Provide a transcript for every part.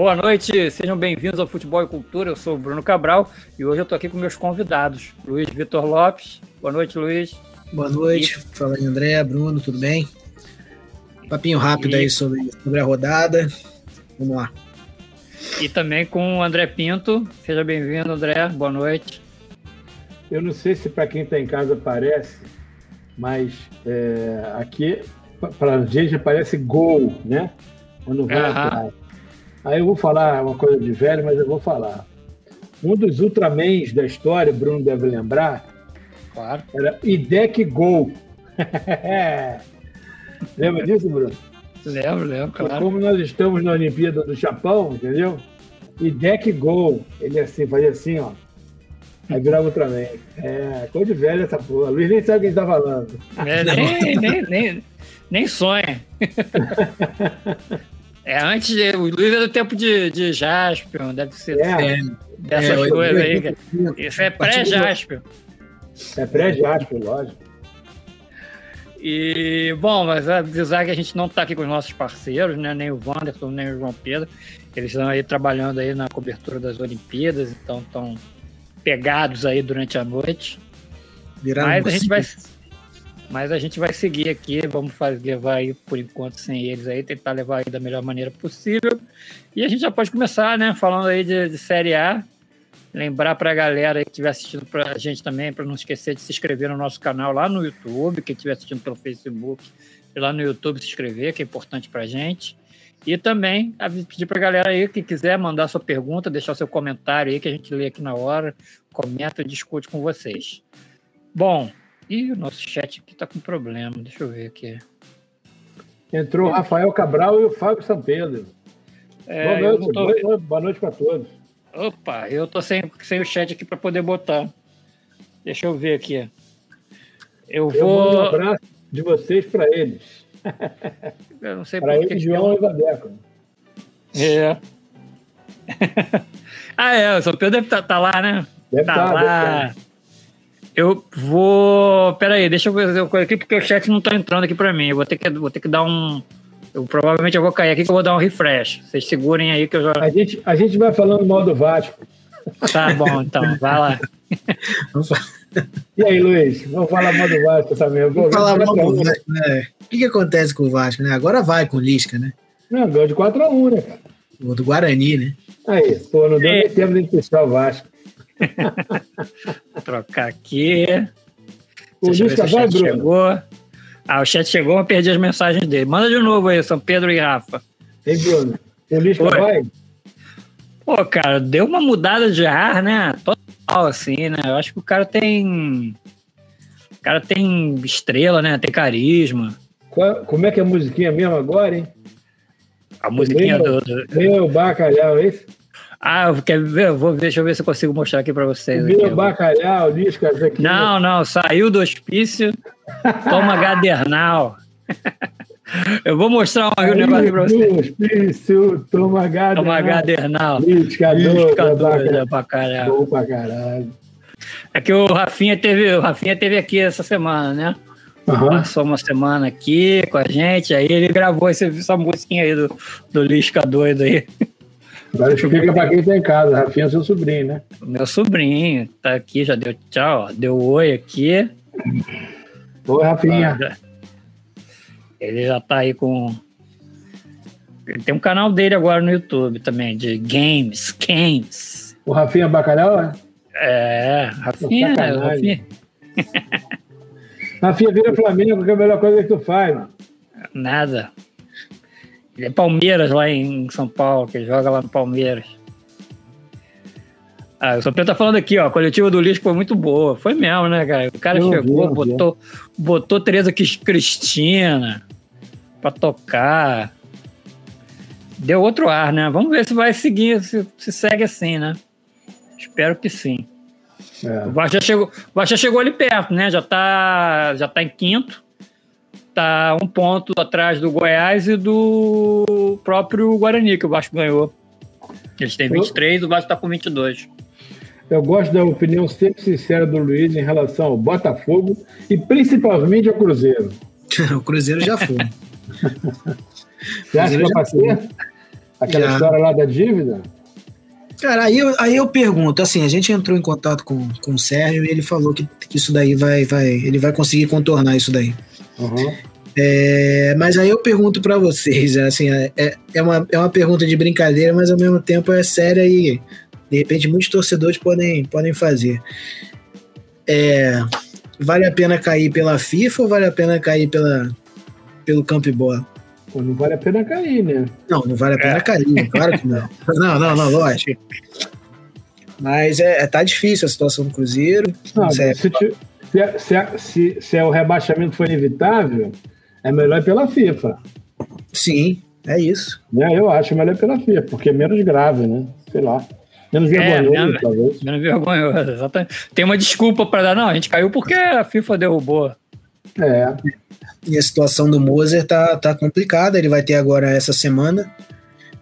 Boa noite, sejam bem-vindos ao Futebol e Cultura. Eu sou o Bruno Cabral e hoje eu estou aqui com meus convidados, Luiz Vitor Lopes. Boa noite, Luiz. Boa noite, e... fala aí, André, Bruno, tudo bem? Papinho rápido e... aí sobre, sobre a rodada. Vamos lá. E também com o André Pinto. Seja bem-vindo, André. Boa noite. Eu não sei se para quem está em casa parece, mas é, aqui para a gente parece gol, né? Quando vai uhum. Aí eu vou falar uma coisa de velho, mas eu vou falar. Um dos Ultramans da história, Bruno deve lembrar, claro. era Idec Gol. Lembra disso, Bruno? Lembro, lembro, claro. Como nós estamos na Olimpíada do Japão, entendeu? Idec Gol. Ele assim, fazia assim, ó. Aí virava Ultraman. É, coisa de velho essa porra. Luiz nem sabe quem tá falando. É, nem, nem, nem, nem sonha. É, antes de, o Luiz é do tempo de, de Jaspion, deve ser é, dessas é, coisas aí. Isso é pré-Jaspion. É pré-Jaspion, lógico. E, bom, mas avisar que a gente não está aqui com os nossos parceiros, né? Nem o Wanderson, nem o João Pedro. Eles estão aí trabalhando aí na cobertura das Olimpíadas, então estão pegados aí durante a noite. Viraram mas a gente vai mas a gente vai seguir aqui, vamos fazer, levar aí por enquanto sem eles aí, tentar levar aí da melhor maneira possível. E a gente já pode começar, né, falando aí de, de Série A. Lembrar para a galera que estiver assistindo para a gente também, para não esquecer de se inscrever no nosso canal lá no YouTube, quem estiver assistindo pelo Facebook, lá no YouTube se inscrever, que é importante para a gente. E também pedir para a galera aí que quiser mandar sua pergunta, deixar seu comentário aí, que a gente lê aqui na hora, comenta e discute com vocês. Bom, Ih, o nosso chat aqui tá com problema. Deixa eu ver aqui. Entrou o Rafael Cabral e o Fábio São Pedro. É, boa noite, tô... boa, boa noite para todos. Opa, eu tô sem, sem o chat aqui para poder botar. Deixa eu ver aqui. Eu, eu vou. um abraço de vocês para eles. Eu não sei para ele, João e Vadeco. É. ah, é, o São Pedro deve estar tá, tá lá, né? Deve tá, tá lá. Deve tá. Eu vou. Pera aí, deixa eu fazer uma coisa aqui, porque o chat não tá entrando aqui pra mim. Eu vou ter que, vou ter que dar um. Eu, provavelmente eu vou cair aqui que eu vou dar um refresh. Vocês segurem aí que eu já. A gente, a gente vai falando mal do Vasco. Tá bom, então, vai lá. e aí, Luiz? Vamos falar mal do Vasco também. Vamos falar mal do Vasco, né? O que, que acontece com o Vasco, né? Agora vai com o Lisca, né? Não, ganhou de 4x1, né, cara? O do Guarani, né? Aí, pô, não deu nem tempo de puxar o Vasco. Trocar aqui. O Lisca vai, Bruno? Chegou. Ah, o chat chegou, eu perdi as mensagens dele. Manda de novo aí, São Pedro e Rafa. Ei, Bruno, o Oi. vai? Pô, cara, deu uma mudada de ar, né? Total, assim, né? Eu acho que o cara tem. O cara tem estrela, né? Tem carisma. Qual, como é que é a musiquinha mesmo agora, hein? A musiquinha meu, do, do. Meu bacalhau, é isso? Ah, quer ver? Vou ver, deixa eu ver se eu consigo mostrar aqui para vocês. Viu aqui, bacalhau, lisca, aqui. Não, não, saiu do hospício, toma gadernal. Eu vou mostrar um negócio para vocês. Hospício, toma gadernal. Toma gadernal. Lisca, lisca doida pra caralho. Bom pra caralho. É que o Rafinha teve, o Rafinha teve aqui essa semana, né? Uhum. Passou uma semana aqui com a gente, aí ele gravou esse, essa musiquinha aí do, do Lisca doido aí. Agora explica para quem tá em casa. Rafinha é seu sobrinho, né? Meu sobrinho tá aqui, já deu tchau, ó, deu oi aqui. Oi, Rafinha. Ele já tá aí com. Ele tem um canal dele agora no YouTube também, de games, games. O Rafinha Bacalhau, é? É, Rafinha. Rafinha. Rafinha vira Flamengo, que é a melhor coisa que tu faz, mano. Nada. Palmeiras lá em São Paulo, que ele joga lá no Palmeiras. Ah, o São Pedro tá falando aqui, ó, a coletiva do Lisco foi muito boa. Foi mesmo, né, cara? O cara eu chegou, vi, botou, vi. botou Tereza Cristina pra tocar. Deu outro ar, né? Vamos ver se vai seguir, se, se segue assim, né? Espero que sim. É. O Vasco já chegou, o Vasco já chegou ali perto, né? Já tá, já tá em quinto tá um ponto atrás do Goiás e do próprio Guarani, que o Vasco ganhou. Eles têm 23, o Vasco tá com 22. Eu gosto da opinião sempre sincera do Luiz em relação ao Botafogo e principalmente ao Cruzeiro. o Cruzeiro já foi. Você acha que vai Aquela Já. história lá da dívida? Cara, aí eu, aí eu pergunto, assim, a gente entrou em contato com, com o Sérgio e ele falou que, que isso daí vai, vai, ele vai conseguir contornar isso daí. Uhum. É, mas aí eu pergunto para vocês, assim, é, é, é, uma, é uma pergunta de brincadeira, mas ao mesmo tempo é séria e de repente muitos torcedores podem, podem fazer. É, vale a pena cair pela FIFA ou vale a pena cair pela, pelo Camp Bola? Pô, não vale a pena cair, né? Não, não vale a pena é. cair, claro que não. Não, não, não, lógico. Mas é, é, tá difícil a situação do Cruzeiro. Não, se, se, se, se, se, é o rebaixamento for inevitável, é melhor pela FIFA. Sim, é isso. É, eu acho melhor pela FIFA, porque é menos grave, né? Sei lá. Menos é, vergonhoso, é, menos, talvez. Menos vergonhoso, exatamente. Tem uma desculpa para dar, não, a gente caiu porque a FIFA derrubou. É. E a situação do Moser tá, tá complicada. Ele vai ter agora essa semana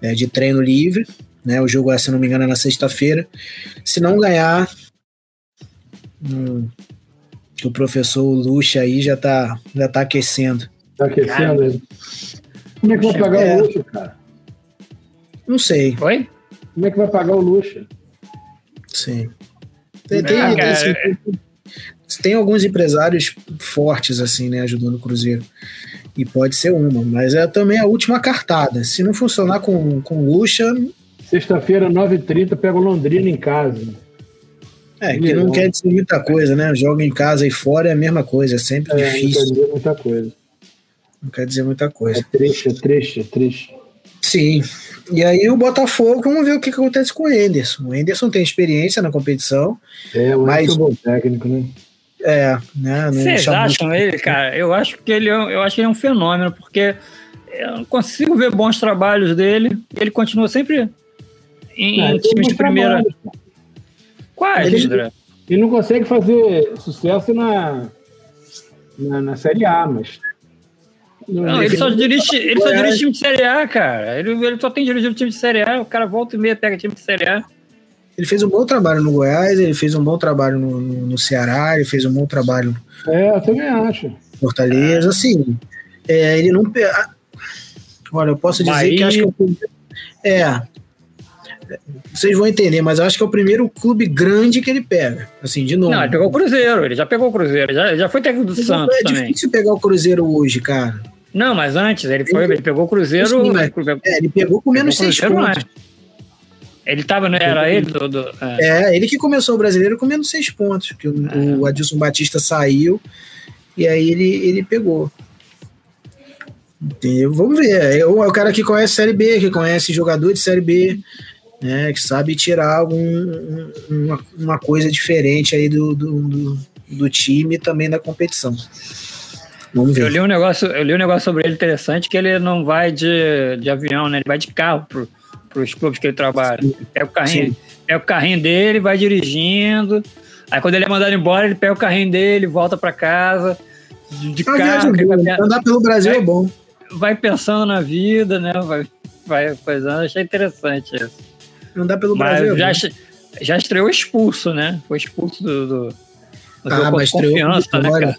é, de treino livre. Né? O jogo, se não me engano, é na sexta-feira. Se não ganhar, hum, o professor Luxa aí já tá, já tá aquecendo. Tá aquecendo? Cara, Como é que vai pagar é. o luxo, cara? Não sei. Oi? Como é que vai pagar o luxo? Sim. Tem, tem, ah, tem, assim, tem, alguns empresários fortes, assim, né, ajudando o Cruzeiro. E pode ser uma, mas é também a última cartada. Se não funcionar com, com Luxa. Sexta-feira, 9h30, pega o Londrina em casa. É, que não, não quer dizer muita coisa, né? Joga em casa e fora é a mesma coisa, é sempre é, difícil. Não quer dizer muita coisa. Não quer dizer muita coisa. É triste, é triste, é triste. Sim. E aí o Botafogo, vamos ver o que, que acontece com o Enderson. O Enderson tem experiência na competição. É, o mas... é bom técnico, né? É, né? Vocês acham ele, cara? Eu acho que ele, é eu acho que ele é um fenômeno, porque eu não consigo ver bons trabalhos dele. Ele continua sempre em é, times de primeira. Quais, ele, André? Ele não consegue fazer sucesso na, na, na Série A, mas não, ele só dirige, ele só dirige time de Série A, cara. Ele, ele só tem dirigido time de Série A, o cara volta e meia pega time de Série A. Ele fez um bom trabalho no Goiás, ele fez um bom trabalho no, no, no Ceará, ele fez um bom trabalho. É, eu também acho. Fortaleza, assim. É, ele não. Olha, eu posso dizer Bahia. que acho que é, é. Vocês vão entender, mas eu acho que é o primeiro clube grande que ele pega. Assim, de novo. Não, ele pegou o Cruzeiro, ele já pegou o Cruzeiro, já, já foi técnico do ele Santos. É também. difícil pegar o Cruzeiro hoje, cara. Não, mas antes, ele, foi, ele pegou o Cruzeiro. Sim, mas, é, ele pegou com menos seis pontos. Antes. Ele tava, né? Era ele do. do é. é. ele que começou o brasileiro com menos seis pontos. Que o, é. o Adilson Batista saiu e aí ele, ele pegou. Entendeu? Vamos ver. É, é o cara que conhece Série B, que conhece jogador de Série B, né? Que sabe tirar algum, uma, uma coisa diferente aí do, do, do, do time e também da competição. Vamos ver. Eu li um negócio, eu li um negócio sobre ele interessante que ele não vai de, de avião, né? Ele vai de carro pro, pros clubes que ele trabalha. Pega o carrinho, pega o carrinho dele, vai dirigindo. Aí quando ele é mandado embora, ele pega o carrinho dele, volta para casa de, de carro. Vai, andar pelo Brasil vai, é bom. Vai pensando na vida, né? Vai, vai coisando. Achei interessante isso. Andar pelo Mas Brasil. Já, já estreou expulso, né? Foi expulso do, do ah, mas estreou com né, vitória. Né,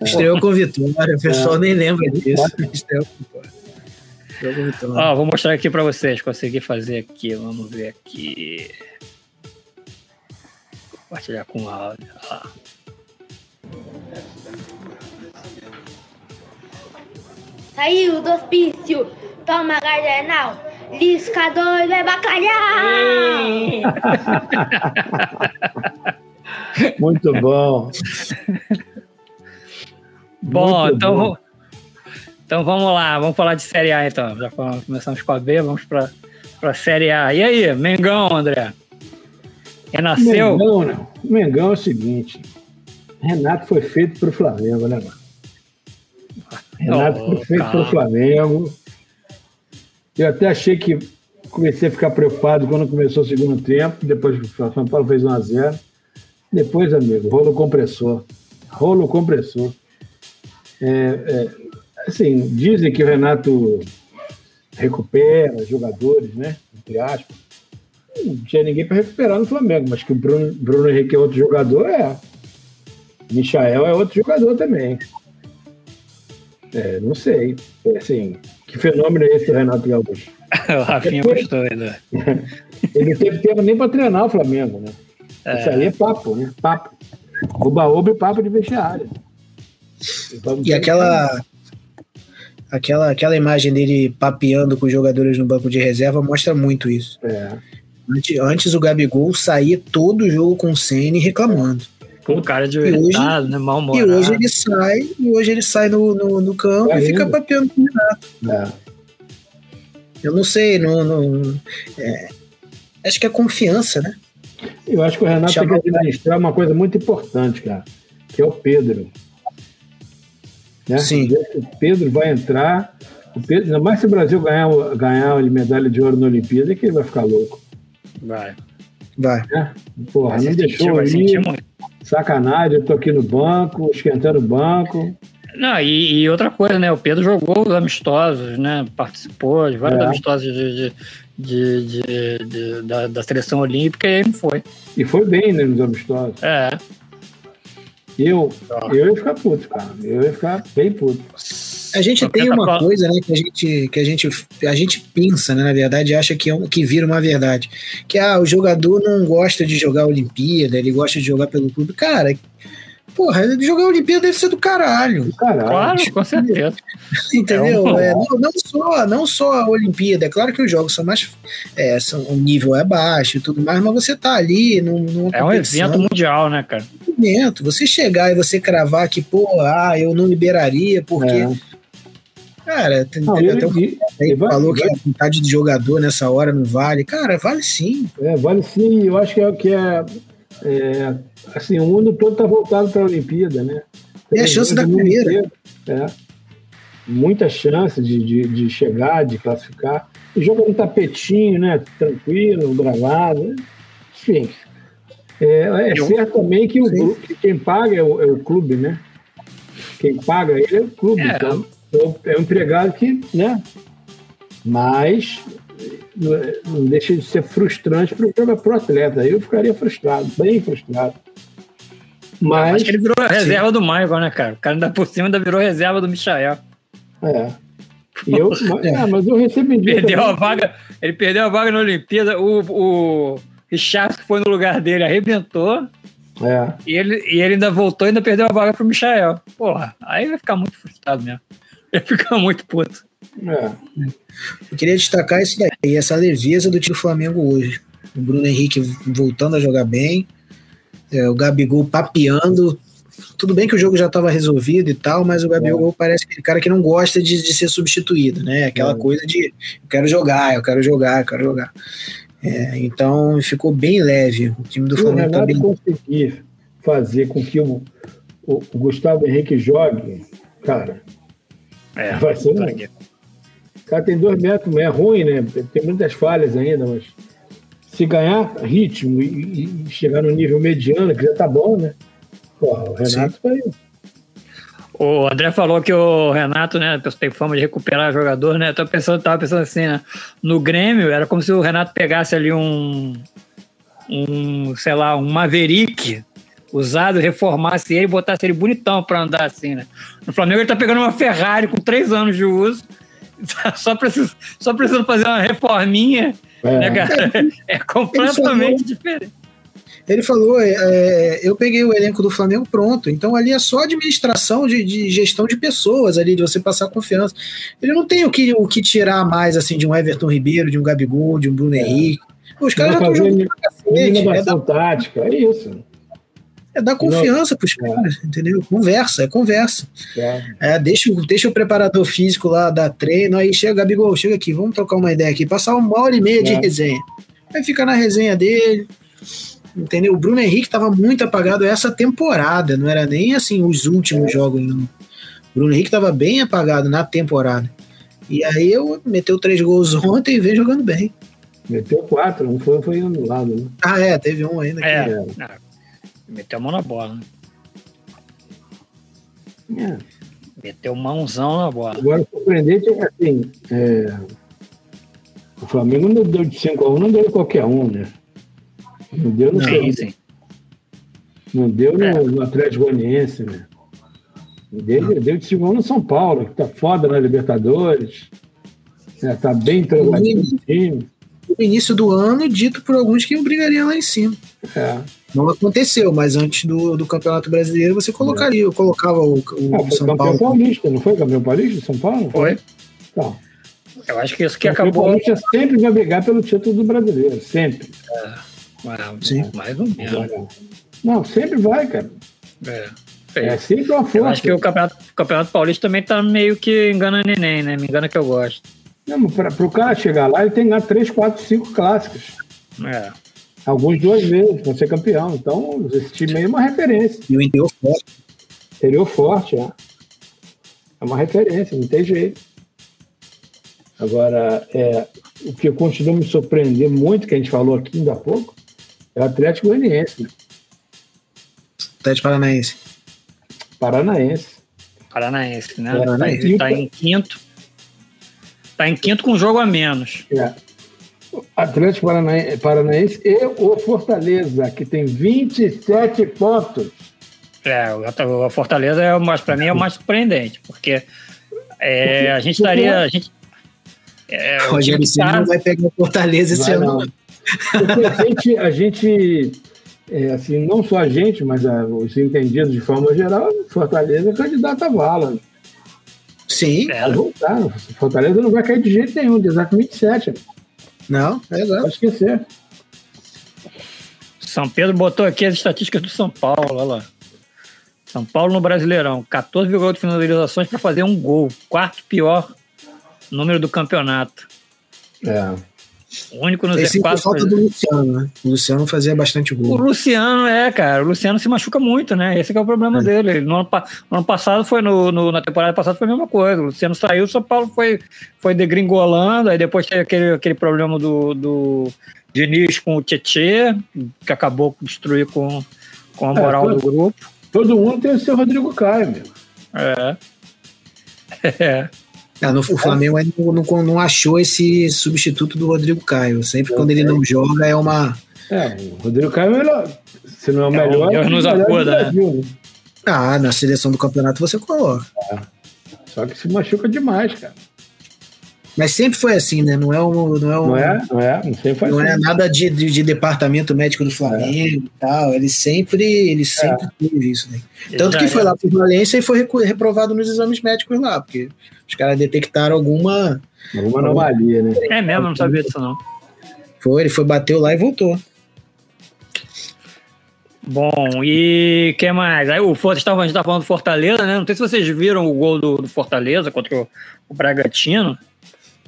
estreou com vitória, o pessoal é. nem lembra disso. Estreou com vitória. Ó, vou mostrar aqui para vocês, consegui fazer aqui, vamos ver aqui. Vou compartilhar com o áudio. Ó. Saiu do hospício, toma gardenal, lisca doido é bacalhau! Muito bom. bom, Muito então, bom. então vamos lá, vamos falar de Série A então. Já falamos, começamos com a B, vamos para a Série A. E aí, Mengão, André? Renasceu? Mengão, né? Mengão é o seguinte: Renato foi feito para o Flamengo, né, mano? Renato oh, foi feito para o Flamengo. Eu até achei que comecei a ficar preocupado quando começou o segundo tempo, depois o São Paulo fez 1 a 0 depois, amigo, rolo compressor. Rolo compressor. É, é, assim, dizem que o Renato recupera jogadores, né? Entre aspas. Não tinha ninguém para recuperar no Flamengo, mas que o Bruno, Bruno Henrique é outro jogador, é. Michael é outro jogador também. É, não sei. É, assim, Que fenômeno é esse, Renato Gaúcho? o Rafinha gostou ainda. Ele não teve tempo nem para treinar o Flamengo, né? É. Isso aí é papo, né? Papo. Oba-oba e papo de vestiário. E aquela, aquela, aquela imagem dele papeando com os jogadores no banco de reserva mostra muito isso. É. Antes, antes o Gabigol saía todo o jogo com o Senna reclamando. Com cara de verdade, né? Mal E hoje ele sai, e hoje ele sai no, no, no campo é e fica papeando com o Renato. É. Eu não sei, não, não é, acho que é confiança, né? Eu acho que o Renato Chama tem que administrar uma coisa muito importante, cara, que é o Pedro. Né? Sim. O Pedro vai entrar. O Pedro, ainda mais se o Brasil ganhar, ganhar a medalha de ouro na Olimpíada, que ele vai ficar louco. Vai. Vai. É? Porra, vai não deixou ali. Sacanagem, eu tô aqui no banco, esquentando o banco. Não, e, e, outra coisa, né? O Pedro jogou os amistosos, né? Participou de vários é. amistosos de, de, de, de da, da, seleção olímpica e aí não foi. E foi bem, né, nos amistosos. É. Eu, eu ia ficar puto, cara. Eu ia ficar bem puto. A gente tem uma coisa, né, que a gente, que a gente, a gente pensa, né, na verdade, acha que, é que vira uma verdade. Que ah, o jogador não gosta de jogar a Olimpíada, ele gosta de jogar pelo clube. Cara, porra, jogar a Olimpíada deve ser do caralho. Do caralho. Claro, com certeza. Entendeu? É, não, não, só, não só a Olimpíada, é claro que os jogos são mais. É, são, o nível é baixo e tudo mais, mas você tá ali num. É um evento mundial, né, cara? Evento. Você chegar e você cravar que, pô, ah, eu não liberaria porque. É. Cara, tem, não, teve até um ele, ele falou vai, que a vontade de jogador nessa hora não vale. Cara, vale sim. É, vale sim. Eu acho que é o que é, é assim, o mundo todo está voltado para a Olimpíada, né? Tem é a chance da primeira. é. Muita chance de, de, de, chegar, de classificar. E joga no tapetinho, né? Tranquilo, gravado. Né? Enfim. É, é certo também que, o, que quem paga é o, é o, clube, né? Quem paga ele é o clube. É. Então, é um empregado que, né? Mas não deixa de ser frustrante para o atleta. Eu ficaria frustrado, bem frustrado. Mas. Acho que ele virou reserva sim. do Michael, né, cara? O cara ainda por cima ainda virou reserva do Michael. É. E eu, é, mas eu recebi. Perdeu a vaga, ele perdeu a vaga na Olimpíada. O, o Richard, que foi no lugar dele, arrebentou. É. E, ele, e ele ainda voltou e ainda perdeu a vaga pro Michael. Porra, aí vai ficar muito frustrado mesmo. Vai ficar muito puto. É. Eu queria destacar isso daí, essa leveza do time do Flamengo hoje. O Bruno Henrique voltando a jogar bem, é, o Gabigol papeando. Tudo bem que o jogo já estava resolvido e tal, mas o Gabigol é. parece aquele cara que não gosta de, de ser substituído, né? Aquela é. coisa de eu quero jogar, eu quero jogar, eu quero jogar. É, então ficou bem leve. O time do Flamengo tá bem... conseguir fazer com que o, o, o Gustavo Henrique jogue, cara, é, vai ser um, o cara tem dois metros, é ruim, né? Tem muitas falhas ainda, mas se ganhar ritmo e, e chegar no nível mediano, que já tá bom, né? Porra, o Renato tá aí. O André falou que o Renato, né, tem fama de recuperar jogador, né? Eu tô pensando, tava pensando assim, né? No Grêmio, era como se o Renato pegasse ali um, um sei lá, um Maverick usado, reformasse ele e botasse ele bonitão pra andar assim, né? No Flamengo ele tá pegando uma Ferrari com três anos de uso só precisa, só precisa fazer uma reforminha, é. né, cara? É completamente diferente. Ele falou, é, é, eu peguei o elenco do Flamengo pronto, então ali é só administração de, de, gestão de pessoas ali, de você passar confiança. Ele não tem o que, o que tirar mais assim de um Everton Ribeiro, de um Gabigol, de um Bruno é. Henrique. Os caras já estão jogando pra cacete. É da... tática, é isso. É dar confiança para os é. caras, entendeu? Conversa, é conversa. É. é. deixa, deixa o preparador físico lá dar treino, aí chega, Gabigol, chega aqui, vamos trocar uma ideia aqui, passar uma hora e meia de é. resenha. Aí fica na resenha dele, entendeu? O Bruno Henrique estava muito apagado essa temporada, não era nem assim os últimos jogos, não. O Bruno Henrique estava bem apagado na temporada. E aí eu meteu três gols ontem e vem jogando bem. Meteu quatro, um foi, foi anulado, né? Ah, é, teve um ainda. É. Que... Meteu a mão na bola, né? É. Meteu mãozão na bola. Agora, o surpreendente é que, assim, é... o Flamengo não deu de 5x1, não deu qualquer um, né? Não deu no sim, sim. Não deu no, é. no Atlético Goianiense, né? Deu, deu de 5x1 no São Paulo, que tá foda na Libertadores. É, tá bem trabalhado no time. No início do ano, dito por alguns que brigaria lá em cima. É. Não aconteceu, mas antes do, do Campeonato Brasileiro você colocaria, eu colocava o, o Ah, foi São campeão Paulo. paulista, não foi campeão paulista de São Paulo? Foi. Então, Eu acho que isso que campeão acabou. paulista sempre vai brigar pelo título do brasileiro, sempre. Ah, Sim. Mais ou menos. Não, sempre vai, cara. É. É sempre uma Eu força. acho que o Campeonato, o Campeonato Paulista também tá meio que engana neném, né? Me engana que eu gosto. Pra, pro cara chegar lá, ele tem que ganhar 3, 4, 5 clássicos. É. Alguns duas vezes para ser campeão. Então, esse time aí é uma referência. E o interior forte. Interior forte, é. É uma referência, não tem jeito. Agora, é, o que continua me surpreender muito, que a gente falou aqui ainda há pouco, é o Atlético Goianiense, né? Atlético Paranaense. Paranaense. Paranaense, né? Paranaense. Tá, em- tá em quinto. Tá em quinto com um jogo a menos. É. Atlético Paranaense, Paranaense e o Fortaleza, que tem 27 pontos. É, o Fortaleza é mais, pra mim é o mais surpreendente, porque é, a gente estaria. A gente, é, O Rogério tá- não vai pegar o Fortaleza esse ano. a gente, a gente é, assim, não só a gente, mas a- os entendidos de forma geral, Fortaleza é candidato a vala. Sim, É, Vai voltar. Fortaleza não vai cair de jeito nenhum, exato 27. não, é exato. Pode esquecer. São Pedro botou aqui as estatísticas do São Paulo, olha lá. São Paulo no Brasileirão, 14,8 finalizações para fazer um gol, quarto pior número do campeonato. É. O único no Esse Z4. falta do Luciano, né? O Luciano fazia bastante O gol. Luciano é, cara. O Luciano se machuca muito, né? Esse que é o problema dele. Ele, No ano, no ano passado foi no, no- na temporada passada foi a mesma coisa. O Luciano saiu, o São Paulo foi, foi degringolando, aí depois teve aquele, aquele problema do, do Diniz com o Tietê, que acabou destruir com, com a É, moral foi- do grupo. Todo mundo tem o seu Rodrigo Caio, meu. É. É. Ah, no, o Flamengo ainda não, não, não achou esse substituto do Rodrigo Caio. Sempre quando ele não joga é uma. É, o Rodrigo Caio é o melhor. Se não é o É, o melhor, é o nos acuda, né? Né? Ah, na seleção do campeonato você coloca. Só que se machuca demais, cara. Mas sempre foi assim, né? Não é um, não é, um, Não é? Não é? Sei faz não é sentido. nada de, de, de departamento médico do Flamengo e tal. Ele sempre, ele sempre teve isso, né? Tanto que foi é. lá pro Valência e foi reprovado nos exames médicos lá, porque os caras detectaram alguma. Alguma anomalia, né? É mesmo, eu não sabia disso não. Foi, ele foi, bateu lá e voltou. Bom, e que mais? Aí o Fortaleza, a gente estava falando do Fortaleza, né? Não sei se vocês viram o gol do, do Fortaleza contra o, o Bragantino.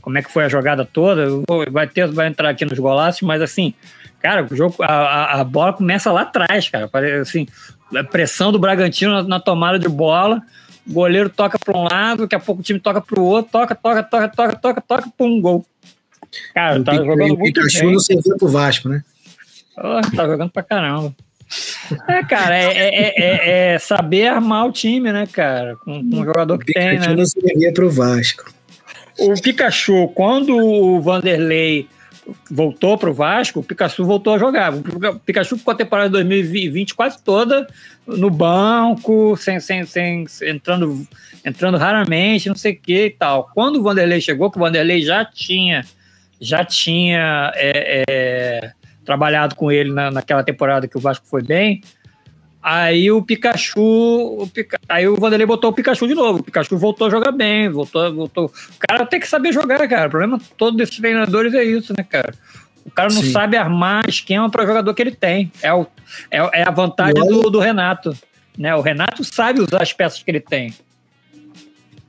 Como é que foi a jogada toda? Vai ter, vai entrar aqui nos golaços, mas assim, cara, o jogo, a, a, bola começa lá atrás, cara. Parece assim, a pressão do Bragantino na, na tomada de bola. O goleiro toca para um lado, daqui a pouco o time toca para o outro, toca, toca, toca, toca, toca, toca, pum, gol. Cara, o tá jogando o muito Pikachu bem. não serviu pro Vasco, né? Oh, tá jogando pra caramba. É, cara, é, é- é- é saber armar o time, né, cara? Com, com o jogador O que tem, Pikachu né? não servia pro Vasco. O Pikachu, quando o Vanderlei voltou pro Vasco, o Pikachu voltou a jogar. O Pikachu ficou a temporada de 2020 quase toda no banco, sem, sem, sem, entrando, entrando raramente, não sei o que e tal. Quando o Vanderlei chegou, que o Vanderlei já tinha, já tinha é, é, trabalhado com ele na, naquela temporada que o Vasco foi bem, Aí o Pikachu, o Pika- aí o Vanderlei botou o Pikachu de novo. O Pikachu voltou a jogar bem, voltou, voltou. O cara tem que saber jogar, cara. O problema todo desses treinadores é isso, né, cara? O cara não Sim. sabe armar esquema para o jogador que ele tem. É, o, é, é a vantagem olha- do, do Renato. Né? O Renato sabe usar as peças que ele tem.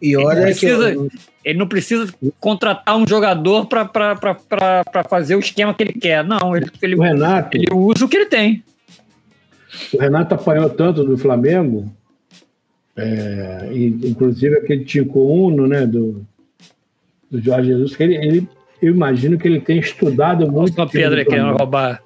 E olha Ele que. precisa- Ele não precisa contratar um jogador para fazer o esquema que ele quer. Não, ele, ele, O Renato, ele usa o que ele tem. O Renato apanhou tanto do Flamengo, é, e, inclusive aquele Tico Uno, né, do, do Jorge Jesus, que ele, ele- eu imagino que ele tem estudado muito. Time Pedro querendo roubar.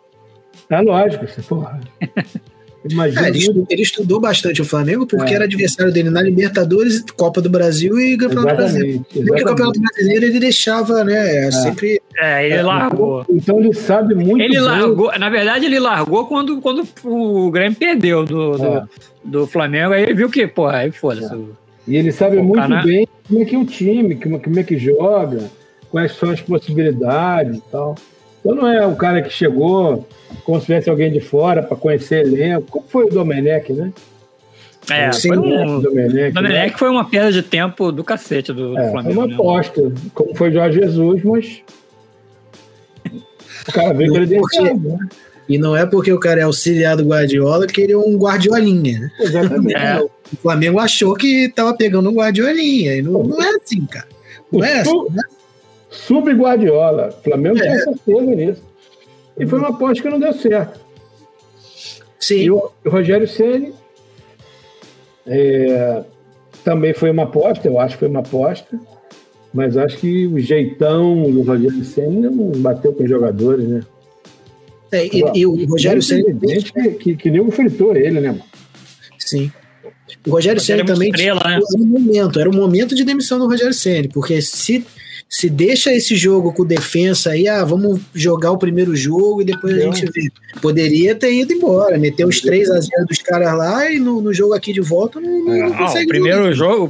É lógico, você porra. Imagina É, ele, estu- ele estudou bastante o Flamengo porque É. era adversário dele na Libertadores, Copa do Brasil e Campeonato Brasileiro. Porque o Campeonato. Brasileiro ele deixava, né? Sempre. É, ele largou. Então ele sabe muito Ele bem- largou, na verdade, ele largou quando, quando o Grêmio perdeu do, do, É. do Flamengo. Aí ele viu que, porra, aí foda-se. E ele sabe Focar muito na- bem como é que é o time, como, como é que joga, quais são as possibilidades e tal. Então não é o cara que chegou como se tivesse alguém de fora para conhecer elenco. Como foi o Domenech, né? É, Sim, foi um, Domenech, Domenech né? foi uma perda de tempo do cacete do, é, do Flamengo. Foi uma né? aposta, como foi o Jorge Jesus, mas o cara veio credenciado, né? E não é porque o cara é auxiliar do Guardiola que ele é um guardiolinha, né? Exatamente. É. O Flamengo achou que tava pegando um guardiolinha. E não, não é assim, cara. Não é assim, né? Sub-Guardiola. O Flamengo é. tinha certeza nisso. E foi uma aposta que não deu certo. Sim. E o, o Rogério Ceni é, também foi uma aposta, eu acho que foi uma aposta. Mas acho que o jeitão do Rogério Senna não bateu com os jogadores, né? É, e, e, o Rogério Senna. Que, que, que nem fritou ele, né, mano? Sim. O Rogério Senna também estrela, né? era um momento, era o um momento de demissão do Rogério Senna, porque se se deixa esse jogo com defensa aí, ah, vamos jogar o primeiro jogo e depois a gente vê. Poderia ter ido embora, meter os 3 a 0 dos caras lá e no, no jogo aqui de volta não, não, não consegue. o primeiro jogo,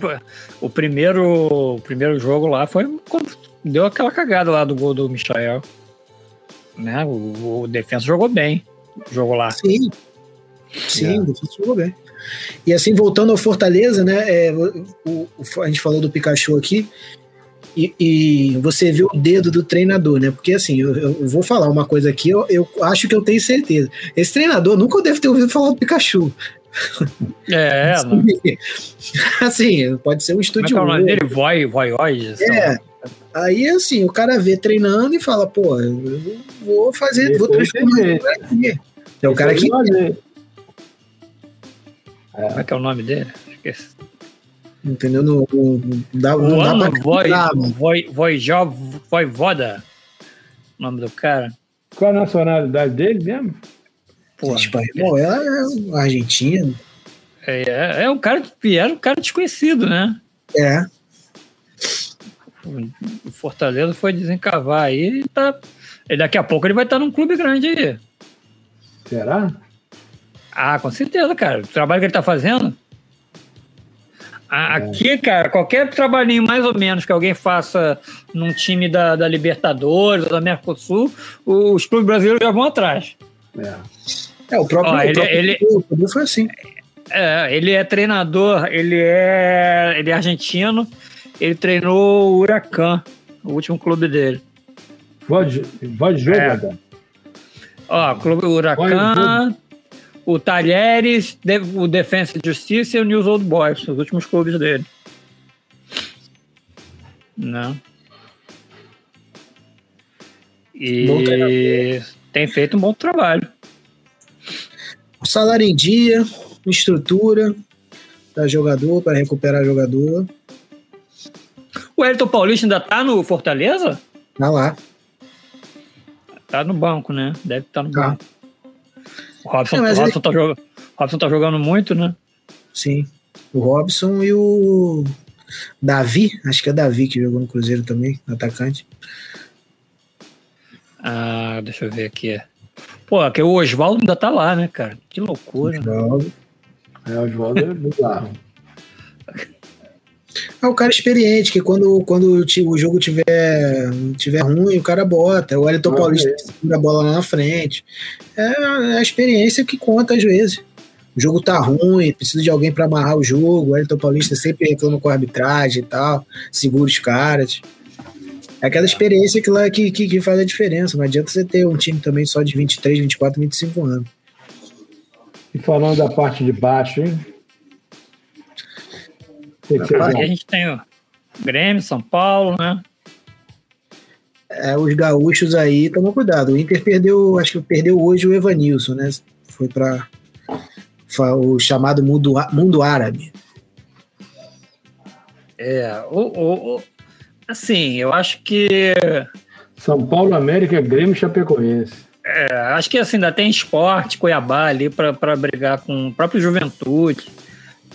o primeiro, o primeiro jogo lá foi quando deu aquela cagada lá do gol do Michael. Né? O, o defensa jogou bem. Jogou lá. Sim. Sim, é. o defensa jogou bem. E assim, voltando ao Fortaleza, né? É, o, o, a gente falou do Pikachu aqui. E, e, você vê o dedo do treinador, né? Porque assim, eu, eu vou falar uma coisa aqui, eu, eu, acho que eu tenho certeza. Esse treinador nunca deve ter ouvido falar do Pikachu. É, assim, assim, pode ser um estúdio. Como é, é o nome dele? Voi, É. Aí, assim, o cara vê treinando e fala, pô, eu vou fazer, vou transformar aqui. É o cara que. Como é que é o nome dele? Esqueci. Entendeu? Não, não, dá, não dá pra Voi, Voi, Voi, Voi, Voda, o nome do cara. Qual a nacionalidade dele mesmo? Pô, espanhol, é, é argentino. É, é, é um cara que era um cara desconhecido, né? É. O Fortaleza foi desencavar aí e tá. E daqui a pouco ele vai estar num clube grande aí. Será? Ah, com certeza, cara. O trabalho que ele tá fazendo. Aqui, cara, qualquer trabalhinho mais ou menos que alguém faça num time da, da Libertadores, da Mercosul, os clubes brasileiros já vão atrás. É, é o próprio, Ó, ele, o ele, foi assim. É, ele é treinador, ele é, ele é argentino, ele treinou o Huracan, o último clube dele. Pode, pode jogar, é. Ó, clube Huracan, o Talheres, o Defensa e Justiça e o News Old Boys, os últimos clubes dele. Não. E tem feito um bom trabalho. Salário em dia, estrutura para jogador, para recuperar jogador. O Elton Paulista ainda tá no Fortaleza? Tá lá. Tá no banco, né? Deve estar tá no tá. banco. O Robson, é, o Robson, ele... tá jogando, Robson tá jogando muito, né? Sim. O Robson e o Davi, acho que é Davi que jogou no Cruzeiro também, atacante. Ah, deixa eu ver aqui. Pô, que o Oswaldo ainda tá lá, né, cara? Que loucura. Oswaldo. É, o Oswaldo é bizarro. É o cara experiente, que quando, quando o jogo tiver, tiver ruim, o cara bota. O Wellington ah, Paulista é. segura a bola lá na frente. É, é a experiência que conta às vezes. O jogo tá ruim, precisa de alguém para amarrar o jogo. O Wellington Paulista sempre reclama com a arbitragem e tal, segura os caras. É aquela experiência que, lá, que, que, que faz a diferença. Não adianta você ter um time também só de 23, 24, 25 anos. E falando da parte de baixo, hein? Aqui a gente tem o Grêmio, São Paulo, né? É, os gaúchos aí, toma cuidado. O Inter perdeu, acho que perdeu hoje o Evanilson, né? Foi para o chamado mundo, mundo árabe. É, o, o, o, assim, eu acho que. São Paulo, América, Grêmio Chapecoense. É, acho que assim, ainda tem esporte, Cuiabá ali para brigar com o próprio Juventude.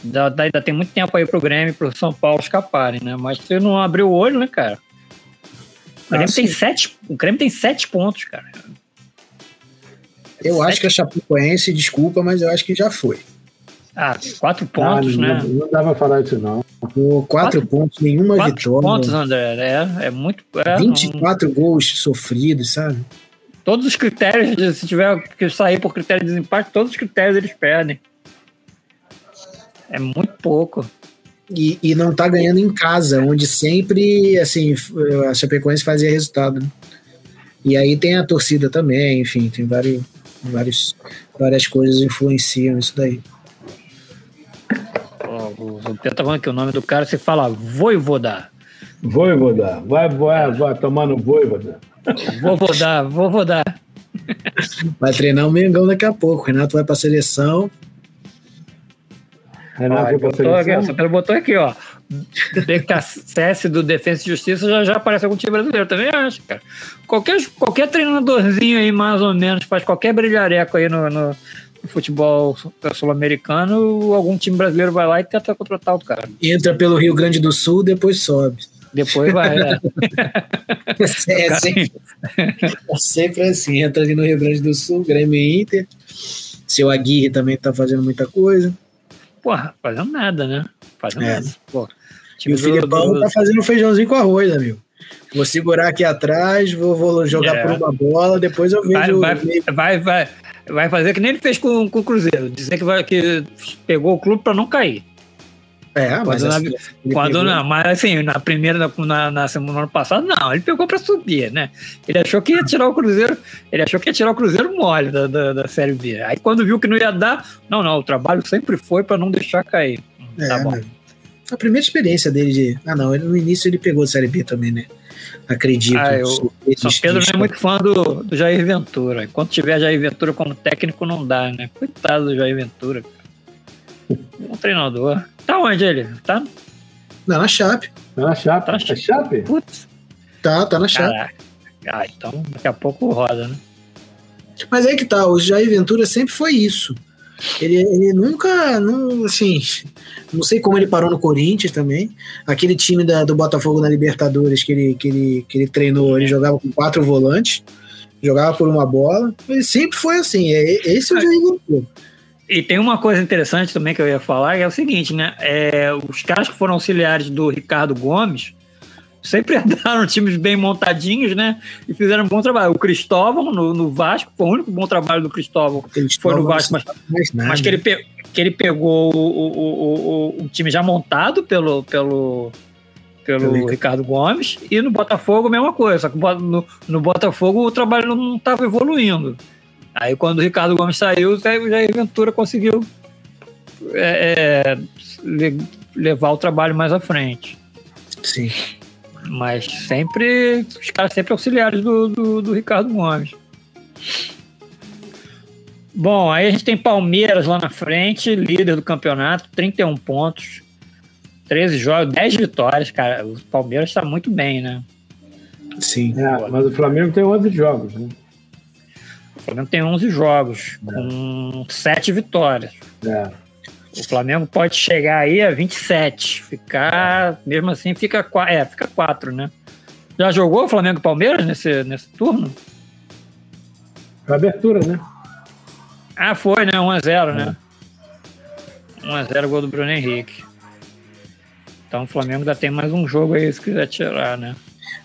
Ainda, ainda tem muito tempo aí pro Grêmio e pro São Paulo escaparem, né? Mas você não abriu o olho, né, cara? O Grêmio, ah, tem, sete, o Grêmio tem sete pontos, cara. Eu sete. acho que a Chapecoense, desculpa, mas eu acho que já foi. Ah, quatro pontos, ah, não, né? Não dá pra falar isso, não. Pô, quatro, quatro, pontos, nenhuma quatro vitória. pontos, André. É, é muito. É, 24 um... gols sofridos, sabe? Todos os critérios, se tiver que sair por critério de desempate, todos os critérios eles perdem. É muito pouco. E, e não tá ganhando em casa, onde sempre, assim, a Chapecoense fazia resultado. Né? E aí tem a torcida também, enfim, tem vários, vários, várias coisas influenciam isso daí. O Pedro tá falando que o nome do cara se fala Voivoda. Voivoda. Vai, vai, vai tomar no Voivoda. Voivoda, Voivoda. Vai treinar o Mengão daqui a pouco. Renato vai pra seleção. Renato pra seleção. Aqui, o botou aqui, ó. BKSS do Defesa e Justiça já, já aparece algum time brasileiro, também acho, cara. Qualquer, qualquer treinadorzinho aí, mais ou menos, faz qualquer brilhareco aí no, no no futebol sul-americano, algum time brasileiro vai lá e tenta contratar o cara. Entra pelo Rio Grande do Sul, depois sobe. Depois vai, né? é, é, sempre, é sempre assim, entra ali no Rio Grande do Sul, Grêmio e Inter. Seu Aguirre também tá fazendo muita coisa. Porra, fazendo nada, né? Fazendo é. nada. Pô, e o Filipão do... tá fazendo feijãozinho com arroz, amigo. Vou segurar aqui atrás, vou, vou jogar é. por uma bola, depois eu vejo. Vai, vai, vai, vai, vai fazer que nem ele fez com, com o Cruzeiro, dizer que, vai, que pegou o clube para não cair. É, mas quando, na, quando não, mas assim, na primeira, na, na semana ano passado, não, ele pegou para subir, né? Ele achou que ia tirar o Cruzeiro, ele achou que ia tirar o Cruzeiro mole da, da, da Série B. Aí quando viu que não ia dar, não, não, o trabalho sempre foi para não deixar cair. É, tá bom. A primeira experiência dele de. Ah, não, ele, no início ele pegou a Série B também, né? Acredito. Ah, eu, São Pedro não é muito fã do, do Jair Ventura. Enquanto tiver Jair Ventura como técnico, não dá, né? Coitado do Jair Ventura. Um treinador. Tá onde ele? Tá? Não, na Chape. Tá na Chape. Tá na Chape? É Chape? Putz. Tá, tá na Chape. Ah, então daqui a pouco roda, né? Mas aí que tá, o Jair Ventura sempre foi isso. Ele, ele nunca, não, assim, não sei como ele parou no Corinthians também. Aquele time da, do Botafogo na Libertadores que ele, que, ele, que ele treinou, ele jogava com quatro volantes, jogava por uma bola. Ele sempre foi assim. É, esse é o Jair E tem uma coisa interessante também que eu ia falar, que é o seguinte, né? É, os caras que foram auxiliares do Ricardo Gomes, sempre andaram times bem montadinhos, né? E fizeram um bom trabalho. O Cristóvão no, no Vasco, foi o único bom trabalho do Cristóvão, Cristóvão foi no Vasco, mas, mas que, ele pe, que ele pegou o, o, o, o, time já montado pelo, pelo, pelo Ricardo Gomes, e no Botafogo a mesma coisa, só que no, no Botafogo o trabalho não estava evoluindo. Aí quando o Ricardo Gomes saiu, o Jair Ventura conseguiu é, é, levar o trabalho mais à frente. Sim. Mas sempre, os caras sempre auxiliares do, do, do Ricardo Gomes. Bom, aí a gente tem Palmeiras lá na frente, líder do campeonato, 31 pontos, 13 jogos, 10 vitórias, cara. O Palmeiras está muito bem, né? Sim. É, mas o Flamengo tem 11 jogos, né? O Flamengo tem 11 jogos, é. com 7 vitórias. É. O Flamengo pode chegar aí a 27. Ficar, mesmo assim, fica, é, fica 4, né? Já jogou o Flamengo e Palmeiras nesse, nesse turno? Foi abertura, né? Ah, foi, né? 1x0, né? 1x0 gol do Bruno Henrique. Então o Flamengo ainda tem mais um jogo aí se quiser tirar, né?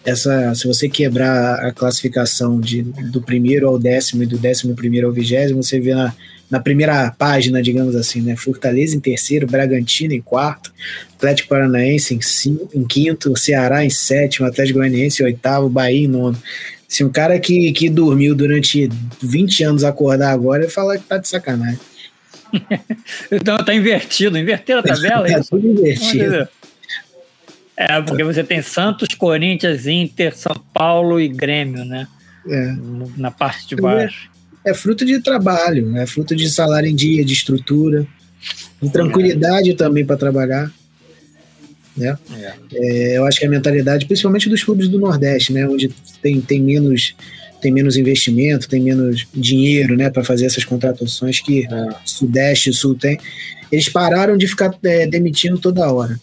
Essa, se você quebrar a classificação de, do primeiro ao décimo e do décimo primeiro ao vigésimo, você vê na, na primeira página, digamos assim, né? Fortaleza em terceiro, Bragantino em quarto, Atlético Paranaense em, cinco, em quinto, Ceará em sétimo, Atlético Goianiense em oitavo, Bahia em nono. Se um cara que, que dormiu durante 20 anos acordar agora, ele fala que tá de sacanagem. então tá invertido, inverter a tabela, tá tudo invertido. É, porque você tem Santos, Corinthians, Inter, São Paulo e Grêmio, né? É. Na parte de baixo é fruto de trabalho, é fruto de salário em dia, de estrutura, de tranquilidade é. também para trabalhar. Né? É. É, eu acho que a mentalidade, principalmente dos clubes do Nordeste, né, onde tem, tem menos tem menos investimento, tem menos dinheiro, né, para fazer essas contratações que é. Sudeste e Sul tem. Eles pararam de ficar é, demitindo toda hora.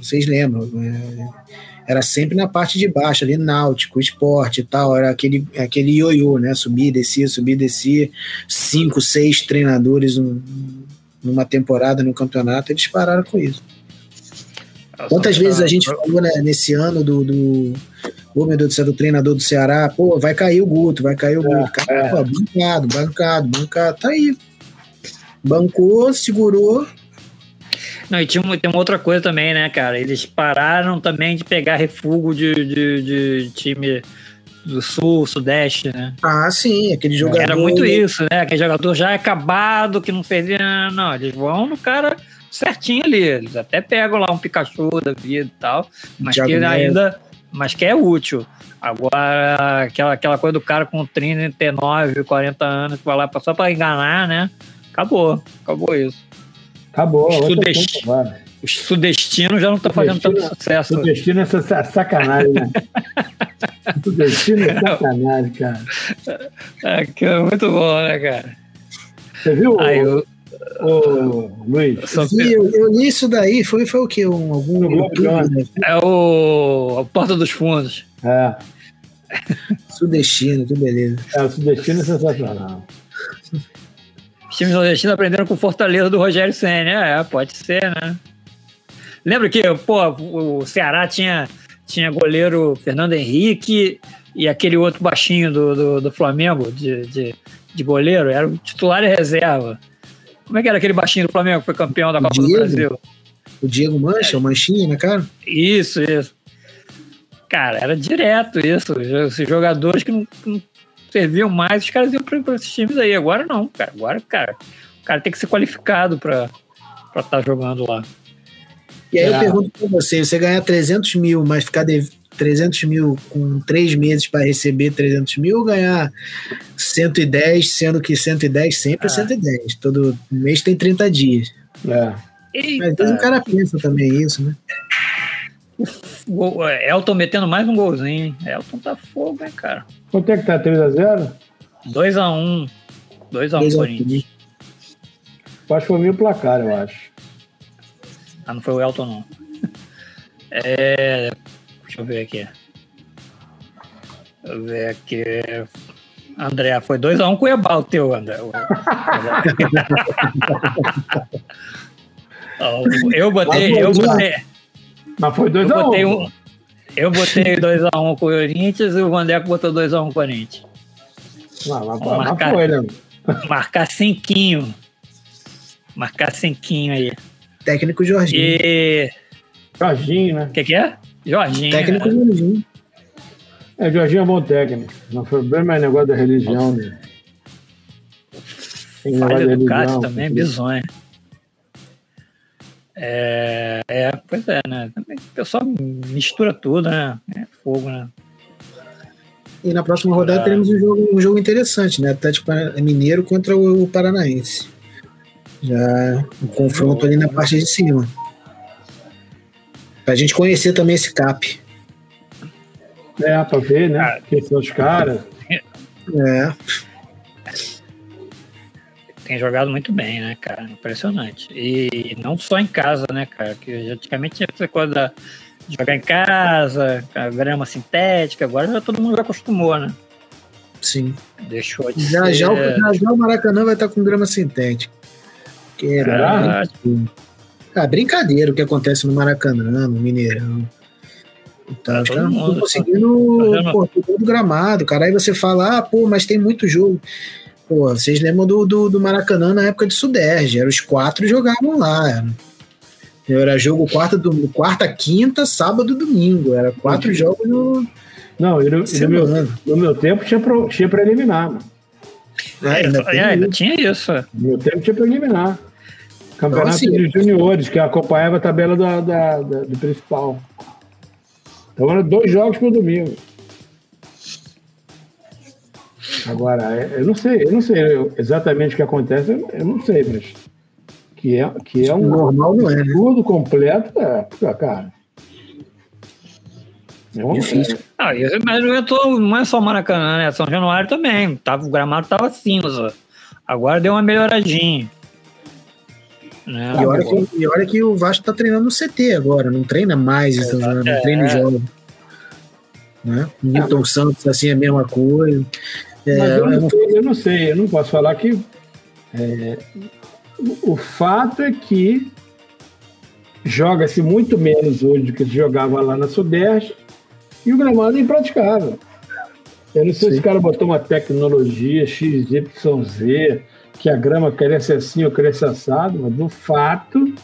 Vocês lembram? É, era sempre na parte de baixo, ali náutico, esporte e tal, era aquele, aquele ioiô, né? Subia, descia, subia, descia, cinco, seis treinadores um, numa temporada, no campeonato, eles pararam com isso. Quantas vezes a gente falou né, nesse ano do, do. Ô meu Deus do céu, do treinador do Ceará, pô, vai cair o Guto, vai cair o Guto. É, é. pô, bancado, bancado, bancado, tá aí. Bancou, segurou. Não, e tinha uma, tem uma outra coisa também, né, cara? Eles pararam também de pegar refúgio de, de, de time do sul, sudeste, né? Ah, sim, aquele jogador. Era muito isso, né? Aquele jogador já acabado, que não fez. Não, eles vão no cara certinho ali. Eles até pegam lá um Pikachu da vida e tal, mas que ainda. Mas que é útil. Agora, aquela, aquela coisa do cara com 39, 40 anos que vai lá só para enganar, né? Acabou. Acabou isso. Acabou. Os, sudest... Os sudestinos já não estão fazendo tanto sucesso. Sudestino é sacanagem, né? sudestino é sacanagem, cara. É, que é muito bom, né, cara? Você viu? Aí, eu... Ô, Luiz. Sim, eu, eu, li isso daí, foi, foi o quê? Um, algum YouTube, né? É o a Porta dos Fundos. É. Sudestino, que beleza. É, o Sudestino é sensacional. Os times nordestinos aprenderam com o Fortaleza do Rogério Senna. É, pode ser, né? Lembra que, pô, o Ceará tinha, tinha goleiro Fernando Henrique e aquele outro baixinho do, do, do Flamengo de, de, de goleiro, era o titular e reserva. Como é que era aquele baixinho do Flamengo que foi campeão da Copa Diego, do Brasil? O Diego Mancha, é. o Manchinha, né, cara? Isso, isso. Cara, era direto isso. Esses jogadores que não, não serviam mais, os caras iam para esses times aí. Agora não, cara. Agora, cara, o cara tem que ser qualificado para estar tá jogando lá. E aí é. eu pergunto para você: você ganhar 300 mil, mas ficar de 300 mil com três meses para receber 300 mil, ou ganhar 110, sendo que 110 sempre é 110. Ah. Todo mês tem 30 dias. É. Mas às vezes o cara pensa também isso, né? É, Elton metendo mais um golzinho. Elton tá fogo, né, cara? Quanto é que tá? 3x0? 2x1. 2x1 Corinthians. Acho que foi meio placar, eu acho. Ah, não foi o Elton, não. É, Deixa eu ver aqui. Deixa eu ver aqui. André, foi 2x1 um com o teu, André. eu botei. Eu botei mas foi 2x1. Um. Eu botei 2x1 um com o Corinthians e o Vandeco botou 2x1 com o Corinthians. Não, mas, mas marcar, foi, né? Marcar cinquinho. Marcar cinquinho aí. Técnico Jorginho. E... Jorginho, né? O que, que é? Jorginho. Técnico né? Jorginho. É, Jorginho é bom técnico. Não foi bem mais negócio da religião, né? Falha do Cássio também, bizonho. É, é, pois é, né? O pessoal mistura tudo, né? É fogo, né? E na próxima rodada é. teremos um jogo, um jogo interessante, né? Atlético Mineiro contra o Paranaense. Já um confronto ali na parte de cima. Pra gente conhecer também esse CAP. É, pra ver, né? Ah, Quem são os caras. É. Tem jogado muito bem, né, cara? Impressionante. E não só em casa, né, cara? Que antigamente tinha essa coisa de jogar em casa, a grama sintética, agora já todo mundo já acostumou, né? Sim. Deixou de já, ser... já, já, já o Maracanã vai estar com grama sintética. Que. Ah, ah, brincadeira o que acontece no Maracanã, no Mineirão. Não estão conseguindo tá pô, todo gramado, cara. Aí você fala, ah, pô, mas tem muito jogo. Pô, vocês lembram do, do, do Maracanã na época de Suderge? Era os quatro jogavam lá. Era, era jogo quarta, do, quarta, quinta, sábado domingo. Era quatro jogos no. Não, e no, e no, meu, no meu tempo tinha pra, tinha pra eliminar, mano. É, ainda, é, ainda tinha isso. No meu tempo tinha pra eliminar. Campeonato então, assim, de juniores, que acompanhava a tabela da, da, da, do principal. Então eram dois jogos por domingo. Agora, é, eu não sei, eu não sei exatamente o que acontece, eu não sei, mas que é, que é um normal não é, né? tudo completo, é, cara. É um, difícil. É. Ah, mas não é, todo, não é só Maracanã, né? São Januário também. Tava, o gramado tava cinza. Agora deu uma melhoradinha. Né? E, olha que, e olha que o Vasco tá treinando no CT agora, não treina mais, é, não treina é. jogo. Né? Milton Santos, assim, é a mesma coisa. É, Mas eu, não, eu não sei, eu não posso falar que é, o fato é que joga-se muito menos hoje do que se jogava lá na Sudeste e o gramado é impraticável. Eu não sei Sim. se o cara botou uma tecnologia XYZ, que a grama cresce assim ou cresce assado, mas o fato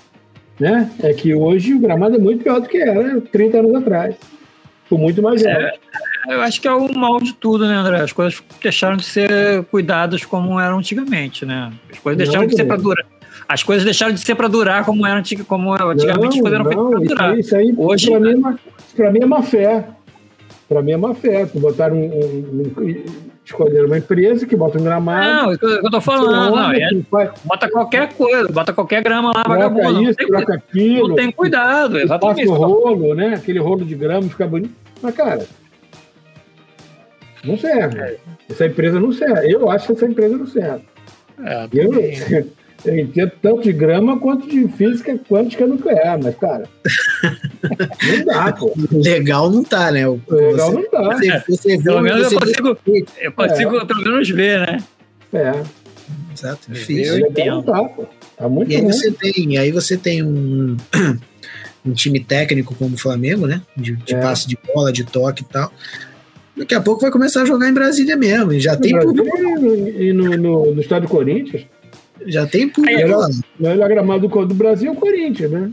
né, é que hoje o gramado é muito pior do que era 30 anos atrás. Com muito mais é, Eu acho que é o mal de tudo, né, André? As coisas deixaram de ser cuidadas como eram antigamente, né? As coisas deixaram não, de ser para durar. As coisas deixaram de ser para durar como eram como antigamente não, eram feitas para durar. Isso aí, Hoje, para mim, é mim é má fé. Para mim é má fé. Botaram um, um, um, escolheram uma empresa que bota um gramado. Não, é eu tô falando, não, é, bota qualquer coisa, bota qualquer grama lá, troca vagabundo. Isso, troca tem, aquilo. Não tem cuidado, exatamente. Passa o rolo, né? Aquele rolo de grama fica bonito. Mas, cara, não serve. É. Essa empresa não serve. Eu acho que essa empresa não serve. É, eu, eu entendo tanto de grama quanto de física quântica nuclear, mas, cara, não dá, pô. Legal não tá, né? Legal você, não tá. Você, você vê, pelo menos eu consigo, eu consigo é. pelo menos ver, né? É. Exato, difícil. Legal não tá, pô. Tá muito e aí você tem, aí você tem um, um time técnico como o Flamengo, né? De, de é. passe de bola, de toque e tal. Daqui a pouco vai começar a jogar em Brasília mesmo. E já no tem público. E no, no, no estado do Corinthians. Já tem público lá. O melhor gramado do Brasil é o Corinthians, né?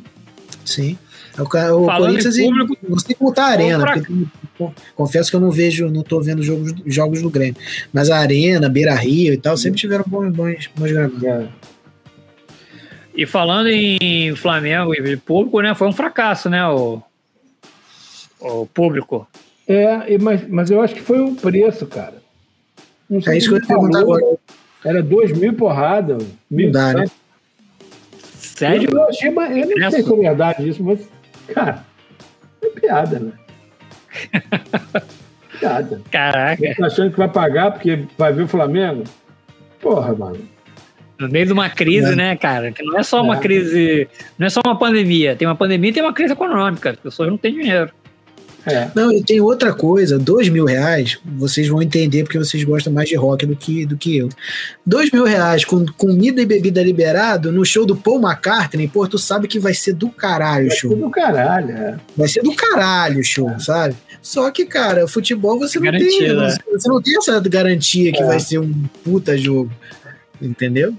Sim. O, o Corinthians público, e você botar a arena. Porque, confesso que eu não vejo, não tô vendo jogos, jogos do Grêmio. Mas a arena, Beira Rio e tal, sempre tiveram bons, bons, bons gramados. É. E falando em Flamengo e público, né? Foi um fracasso, né? O, o público. É, mas, mas eu acho que foi o preço, cara. Não sei é isso que eu ia perguntar agora. Era dois mil porrada. Mil não dá, né? Sério? Eu, achei, eu não sei se é verdade isso, mas, cara, é piada, né? piada. Caraca. Tá achando que vai pagar porque vai ver o Flamengo? Porra, mano. No meio de uma crise, é. né, cara? Que não é só uma é. crise, não é só uma pandemia. Tem uma pandemia e tem uma crise econômica. As pessoas não têm dinheiro. É. Não, e tem outra coisa, dois mil reais, vocês vão entender porque vocês gostam mais de rock do que, do que eu. Dois mil reais com comida e bebida liberado no show do Paul McCartney, pô, tu sabe que vai ser do caralho o show. Vai ser do caralho, é. Vai ser do caralho o show, é. sabe? Só que, cara, futebol você não tem. Né? Você não tem essa garantia que é. vai ser um puta jogo. Entendeu?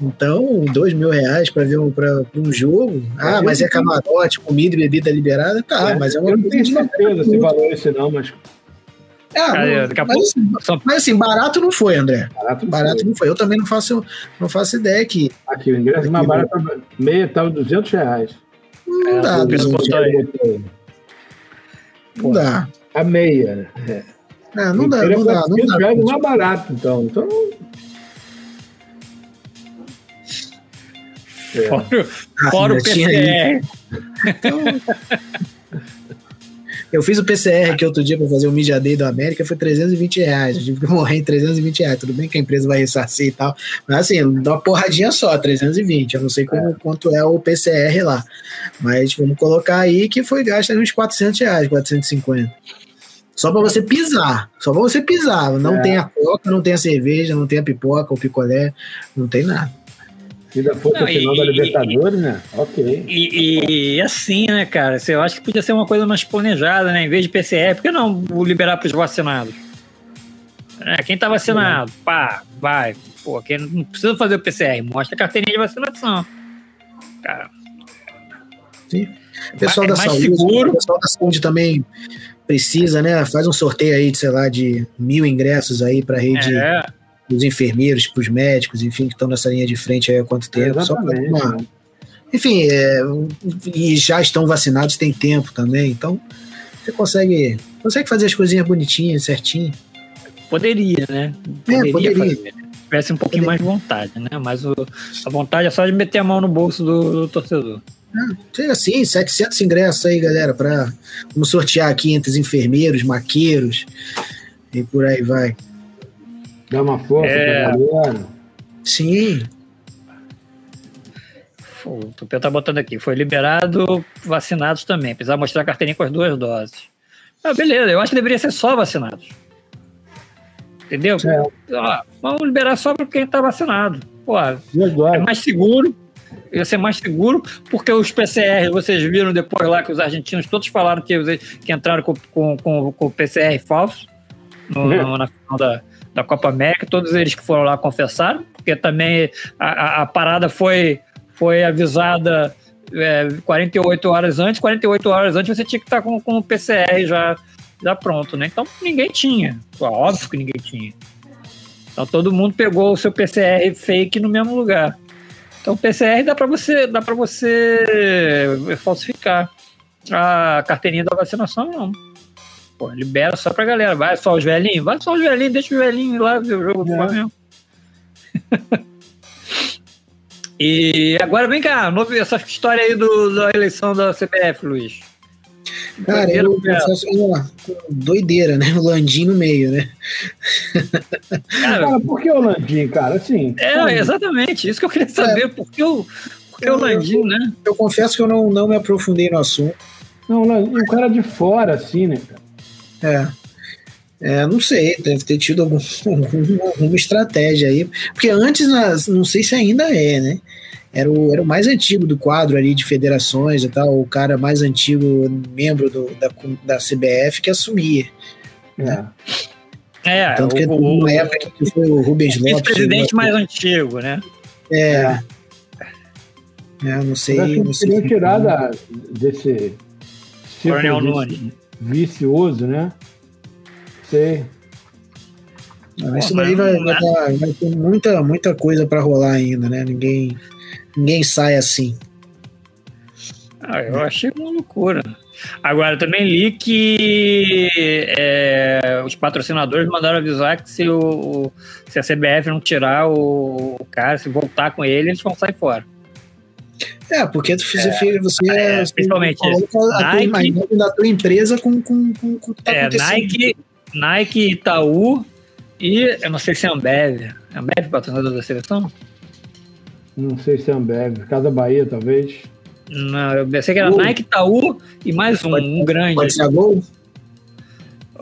Então, dois mil reais para ver um, pra, um jogo. Ah, mas é camarote, comida e bebida liberada, tá, é, mas é uma Eu não tenho certeza se valor esse não, mas. É, Cara, não, mas, assim, mas, assim, barato não foi, André. Barato, barato foi. não foi. Eu também não faço, não faço ideia que. Aqui, o ingresso mais barato, meia estava 200 reais. Não é, dá, 200 reais. Não dá. A meia. É. É, não, dá, não dá, não dá. Não dá. mais barato, então. Então É. Fora, fora o PCR. Então, eu fiz o PCR aqui outro dia para fazer o Media Day do América, foi 320 reais. Eu tive que morrer em 320 reais. Tudo bem que a empresa vai ressarcir e tal, mas assim, dá uma porradinha só, 320. Eu não sei como, é. quanto é o PCR lá. Mas vamos colocar aí que foi gasto uns 400 reais, 450. Só para você pisar. Só para você pisar. Não é. tem a coca, não tem a cerveja, não tem a pipoca, o picolé, não tem nada. Ainda a final e, da Libertadores, né? Ok. E, e, assim, né, cara? Eu acho que podia ser uma coisa mais planejada, né? Em vez de PCR, por que não liberar para os vacinados? É, quem tá vacinado, é. pá, vai. Pô, quem não precisa fazer o PCR, mostra a carteirinha de vacinação. Cara. Sim. O pessoal é da saúde, seguro. O pessoal da saúde também precisa, né? Faz um sorteio aí, de, sei lá, de mil ingressos aí para rede. É os enfermeiros, para os médicos, enfim, que estão nessa linha de frente há quanto tempo. É, só uma... Enfim, é, e já estão vacinados tem tempo também, então você consegue, consegue fazer as coisinhas bonitinhas, certinho. Poderia, né? Poderia. É, poderia. Fazer. Tivesse um pouquinho poderia. mais de vontade, né? Mas o, a vontade é só de meter a mão no bolso do, do torcedor. Ah, seja assim, 700 ingressos aí, galera, para vamos sortear aqui entre os enfermeiros, maqueiros e por aí vai. Dá uma força é... pra galera. Sim. O Tupê tá botando aqui. Foi liberado vacinados também. Precisava mostrar a carteirinha com as duas doses. Ah, beleza. Eu acho que deveria ser só vacinados. Entendeu? É. Ó, vamos liberar só para quem está vacinado. Pô, é mais seguro, ia ser mais seguro, porque os PCR, vocês viram depois lá que os argentinos todos falaram que, que entraram com, com, com, com o PCR falso no, no, na final da, da Copa América, todos eles que foram lá confessaram, porque também a, a, a parada foi, foi avisada é, 48 horas antes, 48 horas antes você tinha que estar com, com o PCR já, já pronto, né? Então ninguém tinha, óbvio que ninguém tinha. Então todo mundo pegou o seu PCR fake no mesmo lugar. Então PCR dá para você, dá para você falsificar. A carteirinha da vacinação não. Pô, libera só pra galera. Vai só os velhinhos, vai só os velhinhos, deixa os velhinhos lá ver o jogo do é. Flamengo. e agora vem cá, essa história aí do, da eleição da CBF, Luiz. Cara, eu confesso uma doideira, né? O Landim no meio, né? Cara, cara, por que o Landim, cara? Assim, é, exatamente. Isso que eu queria saber. É, por que o, por que eu, o Landim, né? Eu confesso que eu não, não me aprofundei no assunto. Não, o cara de fora, assim, né, É. É, não sei, deve ter tido algum, alguma estratégia aí. Porque antes, não sei se ainda é, né? era o, era o mais antigo do quadro ali de federações e tal, o cara mais antigo, membro do, da, da CBF, que assumia. Né? É, é Tanto que o, uma época que foi o Rubens Lopes. O presidente mais antigo, né? É. é. é não sei. Eu não sei se tirar desse Coronel Nunes. Vicioso, né? Sei. isso daí vai, vai, vai, ter muita, muita coisa para rolar ainda, né? Ninguém ninguém sai assim. Ah, eu achei uma loucura. Agora, também li que é, os patrocinadores mandaram avisar que se, o, se a CBF não tirar o, o cara, se voltar com ele, eles vão sair fora. É, porque tu fez, é, você, é, você principalmente a Nike, tua da tua empresa com, com, com, com o que tá é, Nike, Nike, Itaú e eu não sei se é Ambev. Ambev patrocinador da seleção? Não sei se é Ambev. Casa Bahia, talvez. Não, eu pensei que era Gol. Nike, Itaú e mais um, pode, um grande. Pode ser a Gol?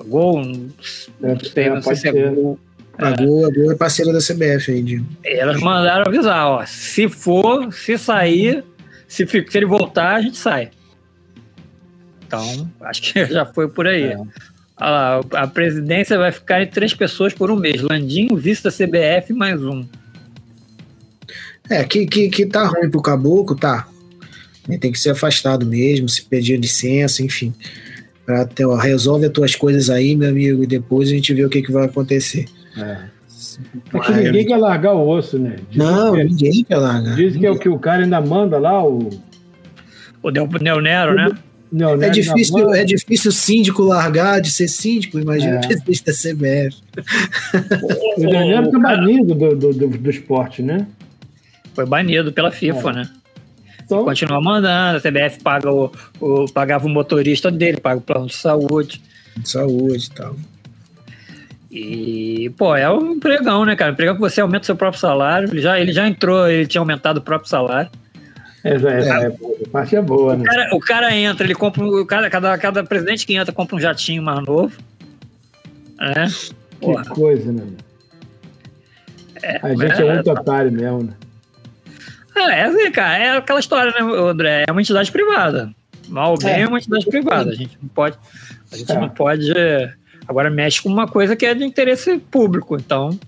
Gol, não sei, é, não sei se é Gol. A Gol, a Gol é parceira da CBF aí, Dinho. Elas mandaram avisar, ó. Se for, se sair, se, se ele voltar, a gente sai. Então, acho que já foi por aí. É. Lá, a presidência vai ficar em três pessoas por um mês. Landinho, vice da CBF, mais um. É, que, que, que tá ruim pro caboclo, tá. Tem que ser afastado mesmo, se pedir licença, enfim. Pra ter, ó, resolve as tuas coisas aí, meu amigo, e depois a gente vê o que, que vai acontecer. É. Porque ninguém quer largar o osso, né? Diz não, que, é- ninguém quer largar. Diz que é o que o cara ainda manda lá, o. O Neo Nero, né? Não, é, difícil, é difícil o síndico largar de ser síndico, imagina é. o presidente da CBF. O Neo Nero tá banido do, do, do, do esporte, né? Foi banido pela FIFA, é. né? Então, Continua mandando, a CBF paga o, o, pagava o motorista dele, paga o plano de saúde. De saúde e tal. E, pô, é um empregão, né, cara? Empregão que você aumenta o seu próprio salário. Ele já, ele já entrou, ele tinha aumentado o próprio salário. É, é, é, é parte é boa, né? O cara, o cara entra, ele compra. O cara, cada, cada presidente que entra compra um jatinho mais novo. É. Que Porra. coisa, né? É, a gente é, é muito otário mesmo, né? É, é assim, cara, é aquela história, né, André? É uma entidade privada. Mal bem é, é uma entidade privada. A gente não pode. A gente é. não pode. Agora mexe com uma coisa que é de interesse público. Então,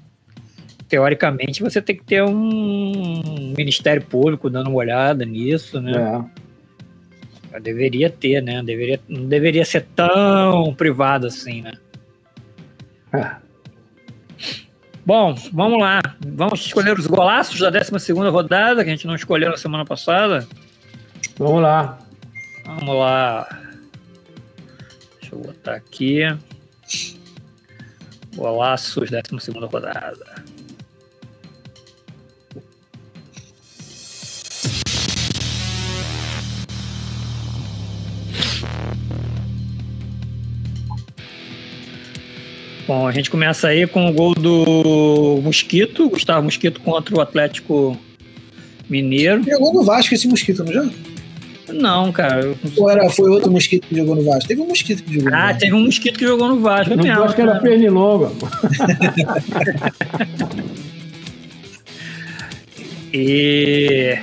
teoricamente, você tem que ter um Ministério Público dando uma olhada nisso, né? É. Deveria ter, né? Deveria, não deveria ser tão privado assim, né? É. Bom, vamos lá. Vamos escolher os golaços da 12 rodada, que a gente não escolheu na semana passada. Vamos lá. Vamos lá. Deixa eu botar aqui. Golaços, 12 rodada. Bom, a gente começa aí com o gol do Mosquito, Gustavo Mosquito contra o Atlético Mineiro. Jogou no Vasco esse Mosquito, não já? Não, cara. Ou era, foi outro mosquito que jogou no Vasco? Teve um mosquito que jogou ah, no Vasco. Ah, teve um mosquito que jogou no Vasco. Não, mesmo, acho que era pernilonga. E.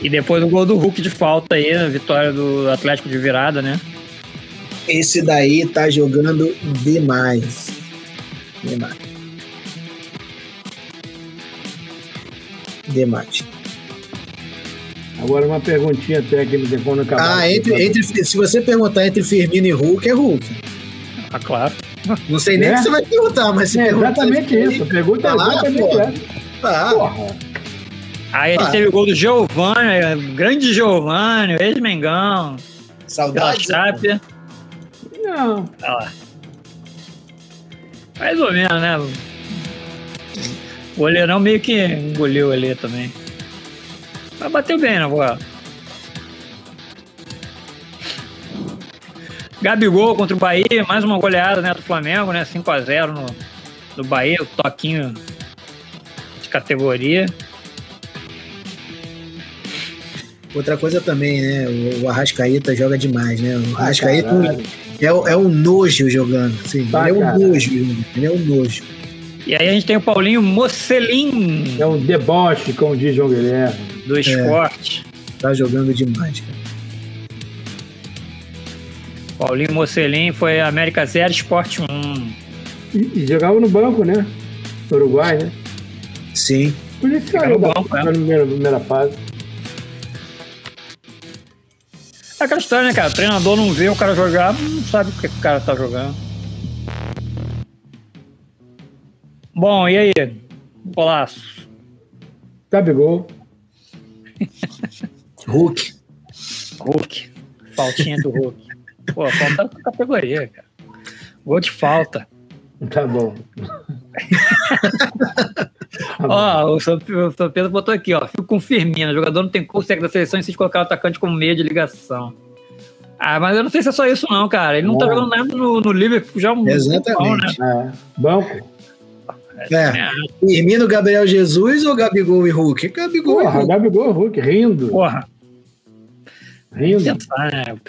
E depois o gol do Hulk de falta aí, a vitória do Atlético de virada, né? Esse daí tá jogando demais. Demais. Demais. Agora uma perguntinha técnica quando acabar. Ah, entre, entre, se você perguntar entre Firmino e Hulk, é Hulk. Ah, claro. Não sei nem o é? que você vai perguntar, mas se é exatamente isso. Pergunta ah, exatamente essa. Ah. Porra. Aí a gente ah. teve o gol do Giovanni, grande Giovanni, ex-Mengão. Saudade. Não. Olha lá. Mais ou menos, né? O goleirão meio que engoliu ali também. Mas bateu bem na bola. Gabigol contra o Bahia, mais uma goleada né, do Flamengo, né? 5x0 no, no Bahia, o toquinho de categoria. Outra coisa também, né? O, Arrascaíta joga demais, né? O Arrascaíta é, é um nojo jogando. Assim, ele é um nojo, ele é um nojo. E aí a gente tem o Paulinho Mocelin. É um deboche, como diz João Guilherme. Do esporte. É, tá jogando demais, cara. Paulinho Mocelin foi América 0, Esporte 1. E, e, jogava no banco, né? No Uruguai, né? Sim. Por isso que jogava no banco, né? na primeira, primeira fase. É aquela história, né, cara? O treinador não vê o cara jogar, não sabe o que o cara tá jogando. Bom, e aí? Golaço. Gabigol. Hulk. Hulk. Faltinha do Hulk. Pô, falta categoria, cara. Gol de falta. Tá bom. ó, o São, Pedro botou aqui, ó. Fico com Firmino. O jogador não tem consegue da seleção e se colocar o atacante como meio de ligação. Ah, mas eu não sei se é só isso, não, cara. Ele não tá jogando nada no, no Liverpool já há um Exatamente. Bom, né? é. Banco. É. é. Firmino, Gabriel Jesus ou Gabigol e Hulk? Gabigol Porra, e Hulk. Gabigol e Hulk, rindo. Porra. Rindo. Né?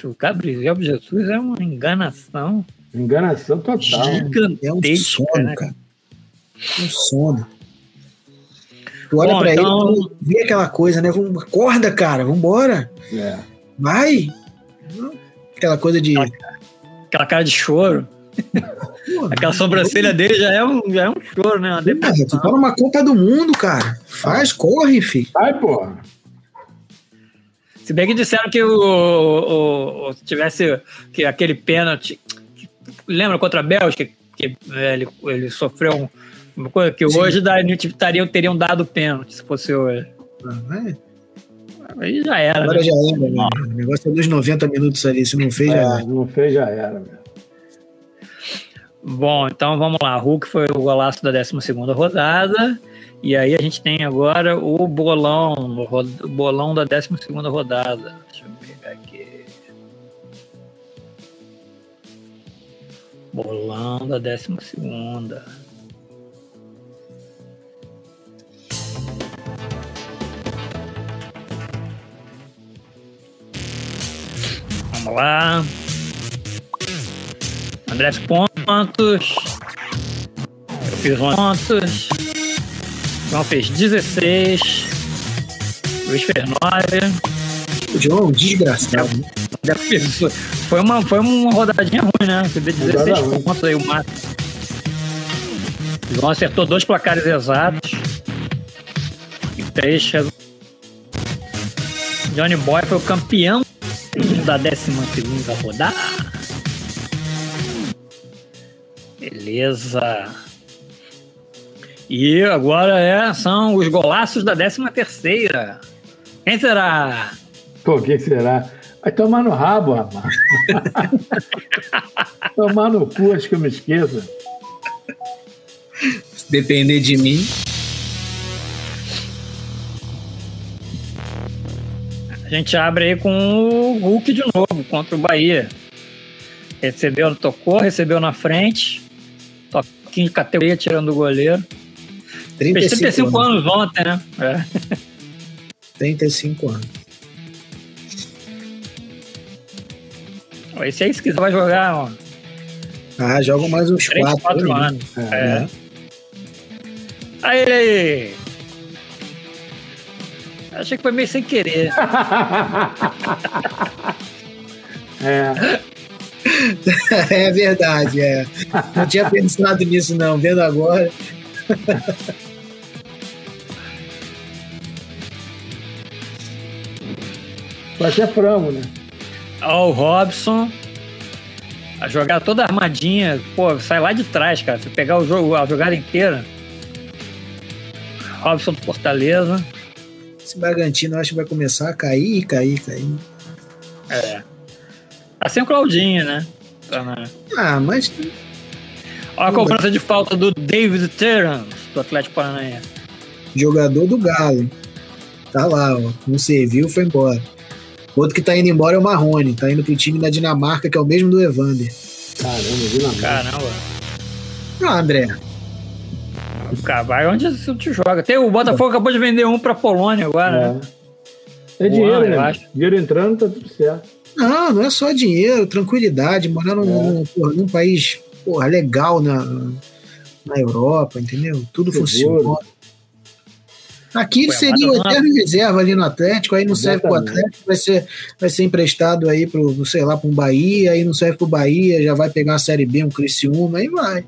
O Gabriel Jesus é uma enganação. Enganação total. É um sono, né? cara. É um sono. Tu olha Bom, pra então... ele, vê aquela coisa, né? Acorda, cara, vambora. É. Vai. Aquela coisa de. Aquela cara de choro. Aquela sobrancelha dele já é um, já é um choro, né? Uma tu tá numa Copa do Mundo, cara. Faz, corre, filho. Vai, porra. Se bem que disseram que o, o, o tivesse que aquele pênalti. Lembra contra a Bélgica? Que ele, ele sofreu uma coisa que Sim. hoje teriam, teriam dado pênalti se fosse hoje. Ah, é? Aí já era. Agora né? já era, né? O negócio é dos 90 minutos ali. Se não fez, é, já era. Não fez, já era. Bom, então vamos lá. Hulk foi o golaço da 12 rodada. E aí a gente tem agora o bolão, o bolão da 12 rodada. Deixa eu pegar aqui. Bolão da 12. Vamos lá. André pontos. Eu fiz 11 pontos. João fez 16. Luiz fez 9. O João, desgraçado. Foi uma, foi uma rodadinha ruim, né? Você vê 16 pontos aí, o máximo. João acertou dois placares exatos. E três. Johnny Boy foi o campeão da 12 rodada. Beleza. E agora é, são os golaços da 13 terceira. Quem será? Pô, quem será? Vai tomar no rabo, rapaz. tomar no cu, acho que eu me esqueço. Se depender de mim. A gente abre aí com o Hulk de novo contra o Bahia. Recebeu, tocou, recebeu na frente. De categoria tirando o goleiro. 35, Fez 35 anos. anos ontem, né? É. 35 anos. Esse aí, se quiser, vai jogar, ó. Ah, joga mais uns 3, 4, 4 anos. É. é. Aí ele aí. Achei que foi meio sem querer. é. É verdade, é. Não tinha pensado nisso, não. Vendo agora. Vai ser frango, né? Ó, o Robson. A jogada toda armadinha. Pô, sai lá de trás, cara. Se pegar o jogo, a jogada inteira. Robson do Fortaleza. Esse Bragantino acho que vai começar a cair, cair, cair. É. Assim o Claudinho, né? Tá na... Ah, mas. Olha a cobrança de falta do David Terrence, do Atlético Paranaense. Jogador do Galo. Tá lá, ó. Não serviu, foi embora. Outro que tá indo embora é o Marrone, tá indo pro time da Dinamarca, que é o mesmo do Evander. Caramba, Dinamarca. Caramba. Ah, André. Cara, vai onde você te joga. Tem, o Botafogo acabou de vender um pra Polônia agora, é. né? É dinheiro, Boa, né? Dinheiro entrando, tá tudo certo. Não, não é só dinheiro, tranquilidade, morar num, é. num, porra, num país porra, legal na, na Europa, entendeu? Tudo Seguro. funciona. Aqui ele seria o eterno reserva ali no Atlético, aí não serve pro Atlético, vai ser, vai ser emprestado aí pro, sei lá, pro Bahia, aí não serve pro Bahia, já vai pegar a Série B, um Criciúma, aí vai.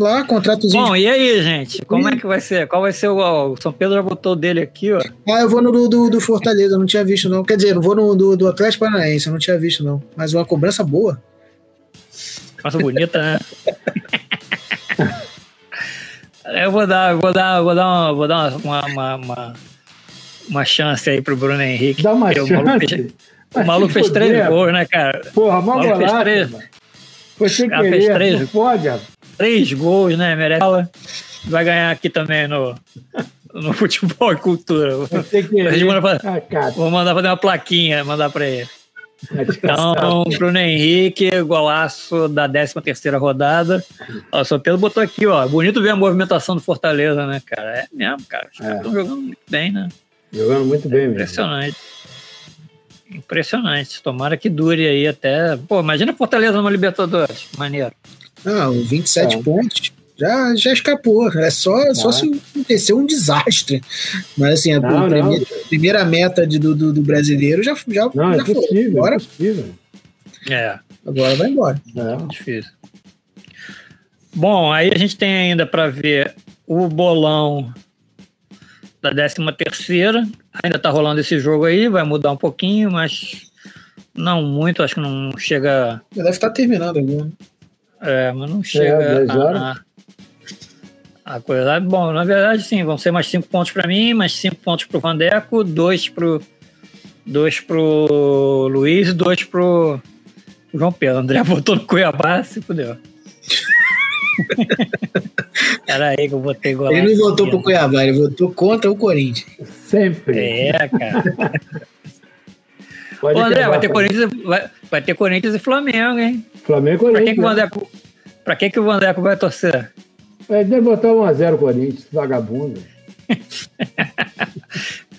Lá, contratozinho. Bom, de... e aí, gente? Como é que vai ser? Qual vai ser o. O São Pedro já botou dele aqui, ó. Ah, eu vou no do, do, do Fortaleza, não tinha visto, não. Quer dizer, eu vou no do, do Atlético Paranaense, eu não tinha visto, não. Mas uma cobrança boa. Nossa, bonita, né? Eu vou dar, vou dar, vou dar, uma, vou dar uma, uma, uma, uma chance aí pro Bruno Henrique. Dá uma chance. O maluco fez, o maluco fez três gols, né, cara? Porra, mal golaço, fez três. Foi sem querer, fez três, não pode, Três gols, né, merece. Vai ganhar aqui também no, no futebol e cultura. Pra, vou mandar fazer uma plaquinha, mandar pra ele. Então, Bruno Henrique, golaço da 13 terceira rodada. O São Pedro botou aqui, ó. Bonito ver a movimentação do Fortaleza, né, cara? É mesmo, cara. Os caras estão é. jogando muito bem, né? Jogando muito bem, mesmo. Impressionante. Impressionante. Tomara que dure aí até. Pô, imagina Fortaleza no Libertadores. Maneiro. Não, 27 é. pontos já, já escapou. É só, ah. só se acontecer um desastre. Mas assim, a, não, primeira, não. primeira, meta de, do, do, brasileiro já, já, não, já é foi. Possível, Agora, é possível. É. Agora vai embora. É. Difícil. Bom, aí a gente tem ainda para ver o bolão da 13 terceira. Ainda tá rolando esse jogo aí, vai mudar um pouquinho, mas não muito, acho que não chega. Deve estar terminando agora. É, mas não chega é, a, a coisa. Bom, na verdade, sim, vão ser mais cinco pontos para mim, mais cinco pontos pro Vandeco, dois pro. Dois pro Luiz e dois pro João Pedro. O André botou no Cuiabá, se fudeu. Era aí que eu botei gol. Ele não votou pro Cuiabá, ele votou contra o Corinthians. Sempre. É, cara. Ô, André, vai ter, Corinthians, vai, vai, ter Corinthians e Flamengo, hein? Flamengo e Corinthians. Pra que, que, o, né? Vandeco, pra que, que o Vandeco vai torcer? É, deve botar 1x0 Corinthians, vagabundo.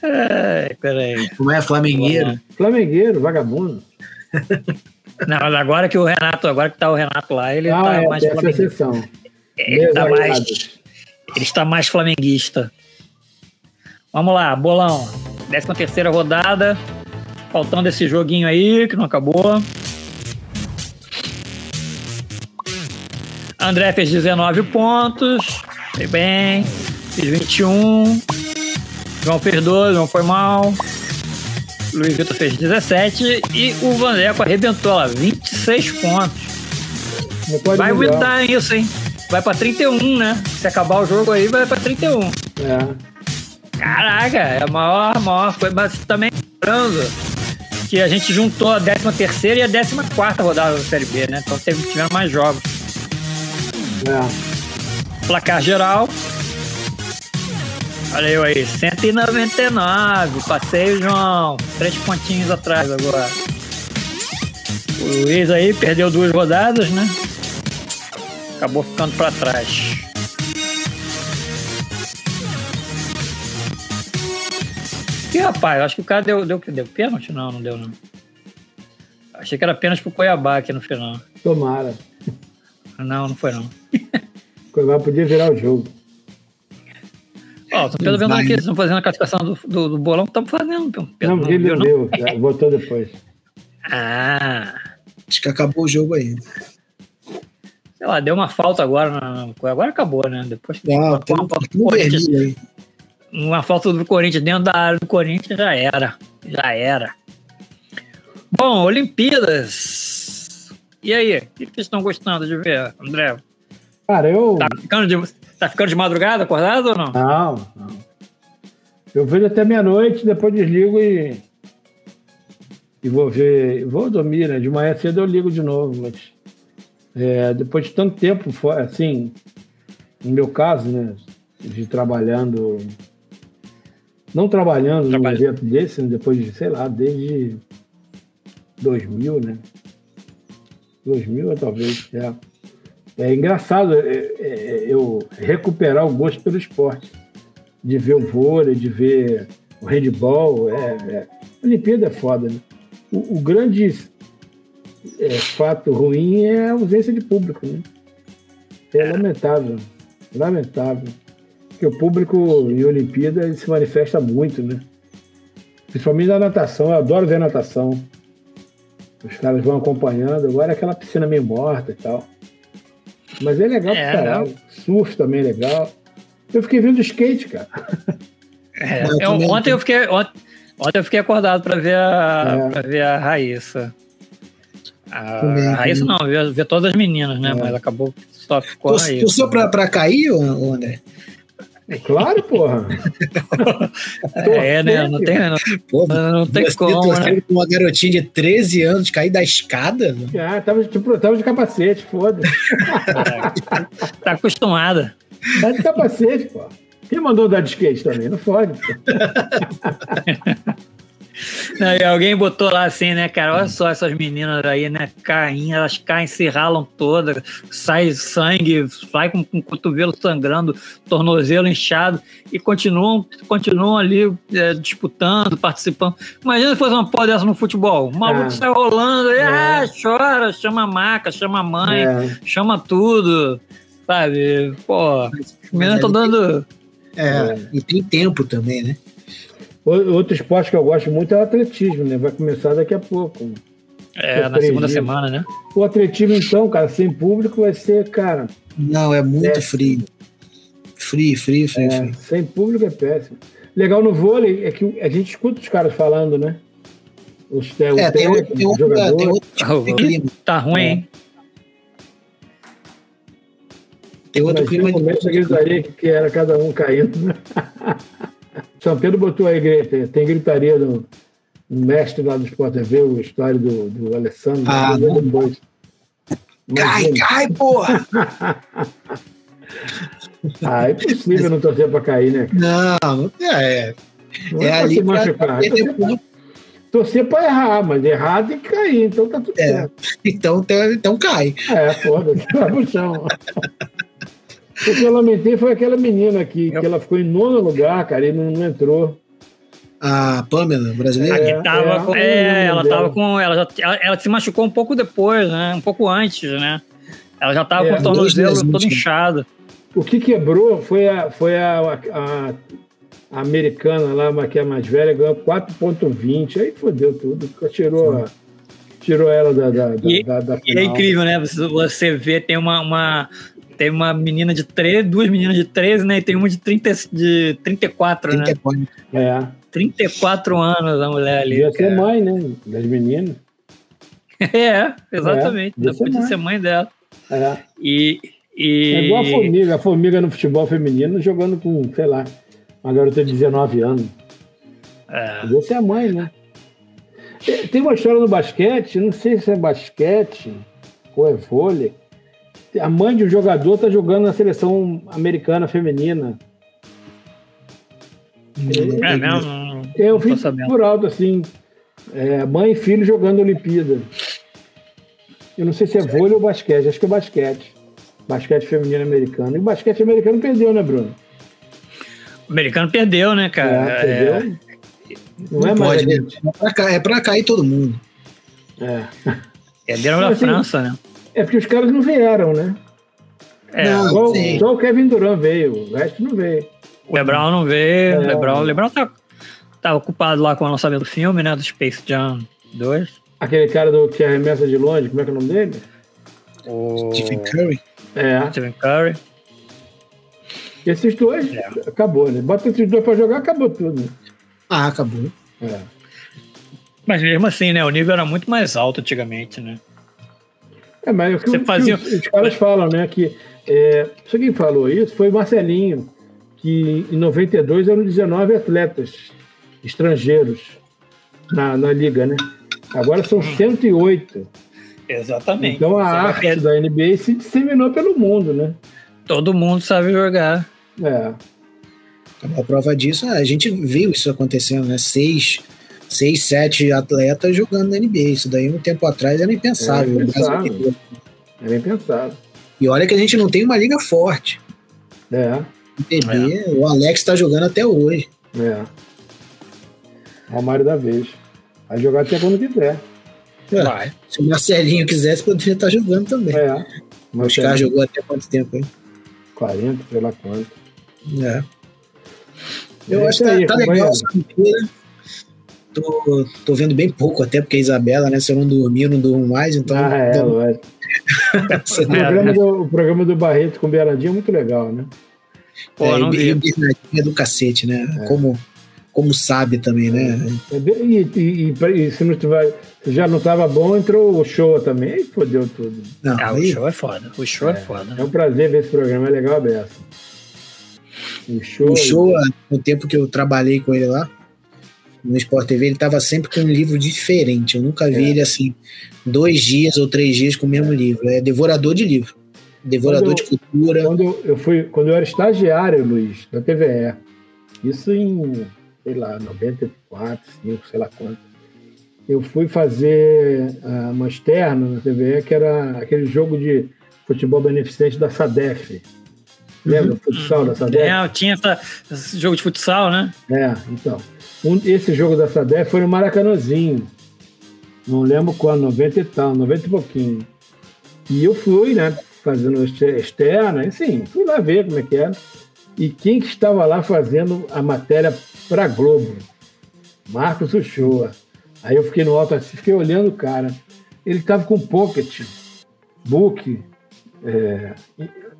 é, peraí. Como é flamengueiro? Flamengueiro, vagabundo. Não, mas agora que o Renato, agora que tá o Renato lá, ele ah, tá é, mais flamenguista. Ele tá mais, ele está mais flamenguista. Vamos lá, bolão. 13 terceira rodada. Faltando esse joguinho aí, que não acabou. André fez 19 pontos. Foi bem. Fiz 21. João fez 12, não foi mal. Luiz Vitor fez 17 e o Vandeco arrebentou lá, 26 pontos. Vai aumentar isso, hein? Vai pra 31, né? Se acabar o jogo aí, vai pra 31. É. Caraca, é a maior, maior coisa. Mas também lembrando que a gente juntou a 13 terceira e a 14 quarta rodada da Série B, né? Então teve, tiveram mais jogos. É. Placar geral. Olha eu aí, 199. Passei o João. Três pontinhos atrás agora. O Luiz aí perdeu duas rodadas, né? Acabou ficando para trás. E rapaz, acho que o cara deu, deu, deu pênalti? Não, não deu não. Achei que era pênalti pro Cuiabá aqui no final. Tomara. Não, não foi não. Cuiabá podia virar o jogo. Ó, oh, Pedro vendo aqui, vocês estão fazendo a classificação do, do, do bolão, estamos fazendo. Pedro, não, não, deu, não? votou depois. Ah. Acho que acabou o jogo aí. Sei lá, deu uma falta agora. Agora acabou, né? Depois ah, tem uma, falta do Corinthians, uma falta do Corinthians dentro da área do Corinthians já era. Já era. Bom, Olimpíadas. E aí, o que vocês estão gostando de ver, André? Cara, eu. Tá ficando de, tá ficando de madrugada acordado ou não? Não, não. Eu vejo até meia-noite, depois desligo e. E vou ver. Vou dormir, né? De manhã cedo eu ligo de novo, mas. É, depois de tanto tempo, assim, no meu caso, né? De trabalhando. Não trabalhando Trabalho. num evento desse, né, depois de, sei lá, desde 2000, né? 2000 talvez, é. É engraçado é, é, é, eu recuperar o gosto pelo esporte, de ver o vôlei, de ver o handball. É, é. A Olimpíada é foda, né? O, o grande é, fato ruim é a ausência de público, né? É lamentável, lamentável. Porque o público em Olimpíada se manifesta muito, né? Principalmente na natação, eu adoro ver natação. Os caras vão acompanhando, agora é aquela piscina meio morta e tal. Mas é legal é, pra caralho. Surf também é legal. Eu fiquei vendo skate, cara. É, eu, ontem eu fiquei. Ontem, ontem eu fiquei acordado para ver a, é. Pra ver a Raíssa. A, a Raíssa não, ver, ver todas as meninas, né? É. Mas acabou só ficou tu, a Raíssa. Tu pra, pra cair, ou, André? Claro, porra. é, né? Não tem, não, porra, não tem como, né? uma garotinha de 13 anos cair da escada? Ah, tava, tipo, tava de capacete, foda-se. tá acostumada. Tá de capacete, pô. Quem mandou dar de skate também? Não fode, pô. Não, e alguém botou lá assim, né, cara? Olha só essas meninas aí, né? Caem, elas caem, se ralam todas, sai sangue, sai com, com o cotovelo sangrando, tornozelo inchado e continuam, continuam ali é, disputando, participando. Imagina se fosse uma porra dessa no futebol. O maluco é. sai rolando, aí, é. ah, chora, chama a maca, chama a mãe, é. chama tudo, sabe? Pô, as meninas estão dando. É, e tem tempo também, né? Outro esporte que eu gosto muito é o atletismo, né? Vai começar daqui a pouco. É, na segunda dias. semana, né? O atletismo, então, cara, sem público vai ser, cara. Não, é muito é. frio. Frio, frio, frio, é, frio. Sem público é péssimo. Legal no vôlei é que a gente escuta os caras falando, né? Os é, tem, outro, tem, outro, tem outro tipo de clima. Tá ruim, hein? Tem outro clima. De... gritaria que era cada um caindo, né? São Pedro botou aí, tem gritaria do mestre lá do Sport TV, o história do, do Alessandro. Ah, não. Cai, cai, porra! ah, é impossível não torcer para cair, né? Não, é. Não é, é ali pra, torcer, torcer para errar, mas errar tem que cair, então tá tudo é. certo. Então, então, então cai. É, foda-se, vai pro chão. O que eu lamentei foi aquela menina aqui, que ela ficou em nono lugar, cara, e não, não entrou. A Pamela, brasileira? É, tava é, com, é, ela dela. tava com. Ela, já, ela, ela, se machucou um pouco depois, né? Um pouco antes, né? Ela já tava é, com o tornozelo todo inchado. O que quebrou foi a, foi a, a, a americana lá, que é mais velha, ganhou 4,20. Aí fodeu tudo. Tirou, tirou ela da, da, e, da, da, da E é incrível, né? Você, você vê, tem uma, uma, tem uma menina de 13, duas meninas de 13, né? E tem uma de, 30, de 34, 34. né? É. 34 anos a mulher ali. Devia ser mãe, né? Das meninas. é, exatamente. É, Depois de ser mãe dela. É. E, e... É igual a formiga, a formiga no futebol feminino jogando com, sei lá, uma garota de 19 anos. É. Ser a mãe, né? Tem uma história no basquete, não sei se é basquete ou é vôlei, a mãe de um jogador tá jogando na seleção americana feminina. É, não, é, eu vi por alto assim, é, mãe e filho jogando Olimpíada. Eu não sei se é vôlei ou basquete, acho que é basquete. Basquete feminino americano. E o basquete americano perdeu, né, Bruno? O americano perdeu, né, cara? É, perdeu. É... Não, não, é mais. Pode, né? é, pra cair, é pra cair todo mundo. É. Perderam na assim, França, né? É porque os caras não vieram, né? É, não, só, só, o Kevin Durant veio, o resto não veio. O Lebron não veio. É, o Lebron, o Lebron tá, tá ocupado lá com o lançamento do filme, né? Do Space Jam 2. Aquele cara do que arremessa de longe, como é que é o nome dele? O... Stephen Curry. É. Stephen Curry. Esses dois, é. acabou, né? Bota esses dois pra jogar, acabou tudo. Ah, acabou. É. Mas mesmo assim, né? O nível era muito mais alto antigamente, né? É, mas o que, Você fazia... os, os caras falam, né? Que é, só quem falou isso foi o Marcelinho, que em 92 eram 19 atletas estrangeiros na, na liga, né? Agora são 108. Hum. Exatamente. Então a arte é... da NBA se disseminou pelo mundo, né? Todo mundo sabe jogar. É. A prova disso, a gente viu isso acontecendo, né? Seis, seis sete atletas jogando na NBA. Isso daí um tempo atrás era impensável. Era impensável. Era impensável. E olha que a gente não tem uma liga forte. É. PB, é. o Alex está jogando até hoje. É. Romário da vez. Vai jogar até quando quiser. É. Vai. Se o Marcelinho quisesse, poderia estar jogando também. É. O Oscar jogou até quanto tempo aí? 40, sei lá quanto. É. Eu é acho que tá, tá legal essa. Tô, tô vendo bem pouco, até porque a Isabela, né? Se eu não dormir, eu não durmo mais, então. Ah, é, tô... o, programa do, o programa do Barreto com o Beiradinho é muito legal, né? Pô, é, não e, e o Bernardinho é do cacete, né? É. Como, como sabe também, né? É, e, e, e, se não tiver, já não estava bom, entrou o show também, aí fodeu tudo. Não, ah, aí, o show é foda. O show é, é foda. É um prazer ver esse programa, é legal aberto. O show, o show no tempo que eu trabalhei com ele lá, no Sport TV, ele estava sempre com um livro diferente. Eu nunca vi é. ele assim, dois dias ou três dias com o mesmo livro. É devorador de livro. Devorador de cultura. Quando eu, fui, quando eu era estagiário, Luiz, da TVE, isso em, sei lá, 94, 5, sei lá quanto. Eu fui fazer uh, uma externa na TVE, que era aquele jogo de futebol beneficente da SADEF. Lembra? Uhum. Futsal da SADEF? É, tinha essa, esse jogo de futsal, né? É, então. Um, esse jogo da SADEF foi no Maracanãzinho. Não lembro quando, 90 e tal, 90 e pouquinho. E eu fui, né, fazendo externa, assim, fui lá ver como é que era. E quem que estava lá fazendo a matéria para Globo? Marcos Uchoa. Aí eu fiquei no alto assim, fiquei olhando o cara. Ele estava com pocket, book, é,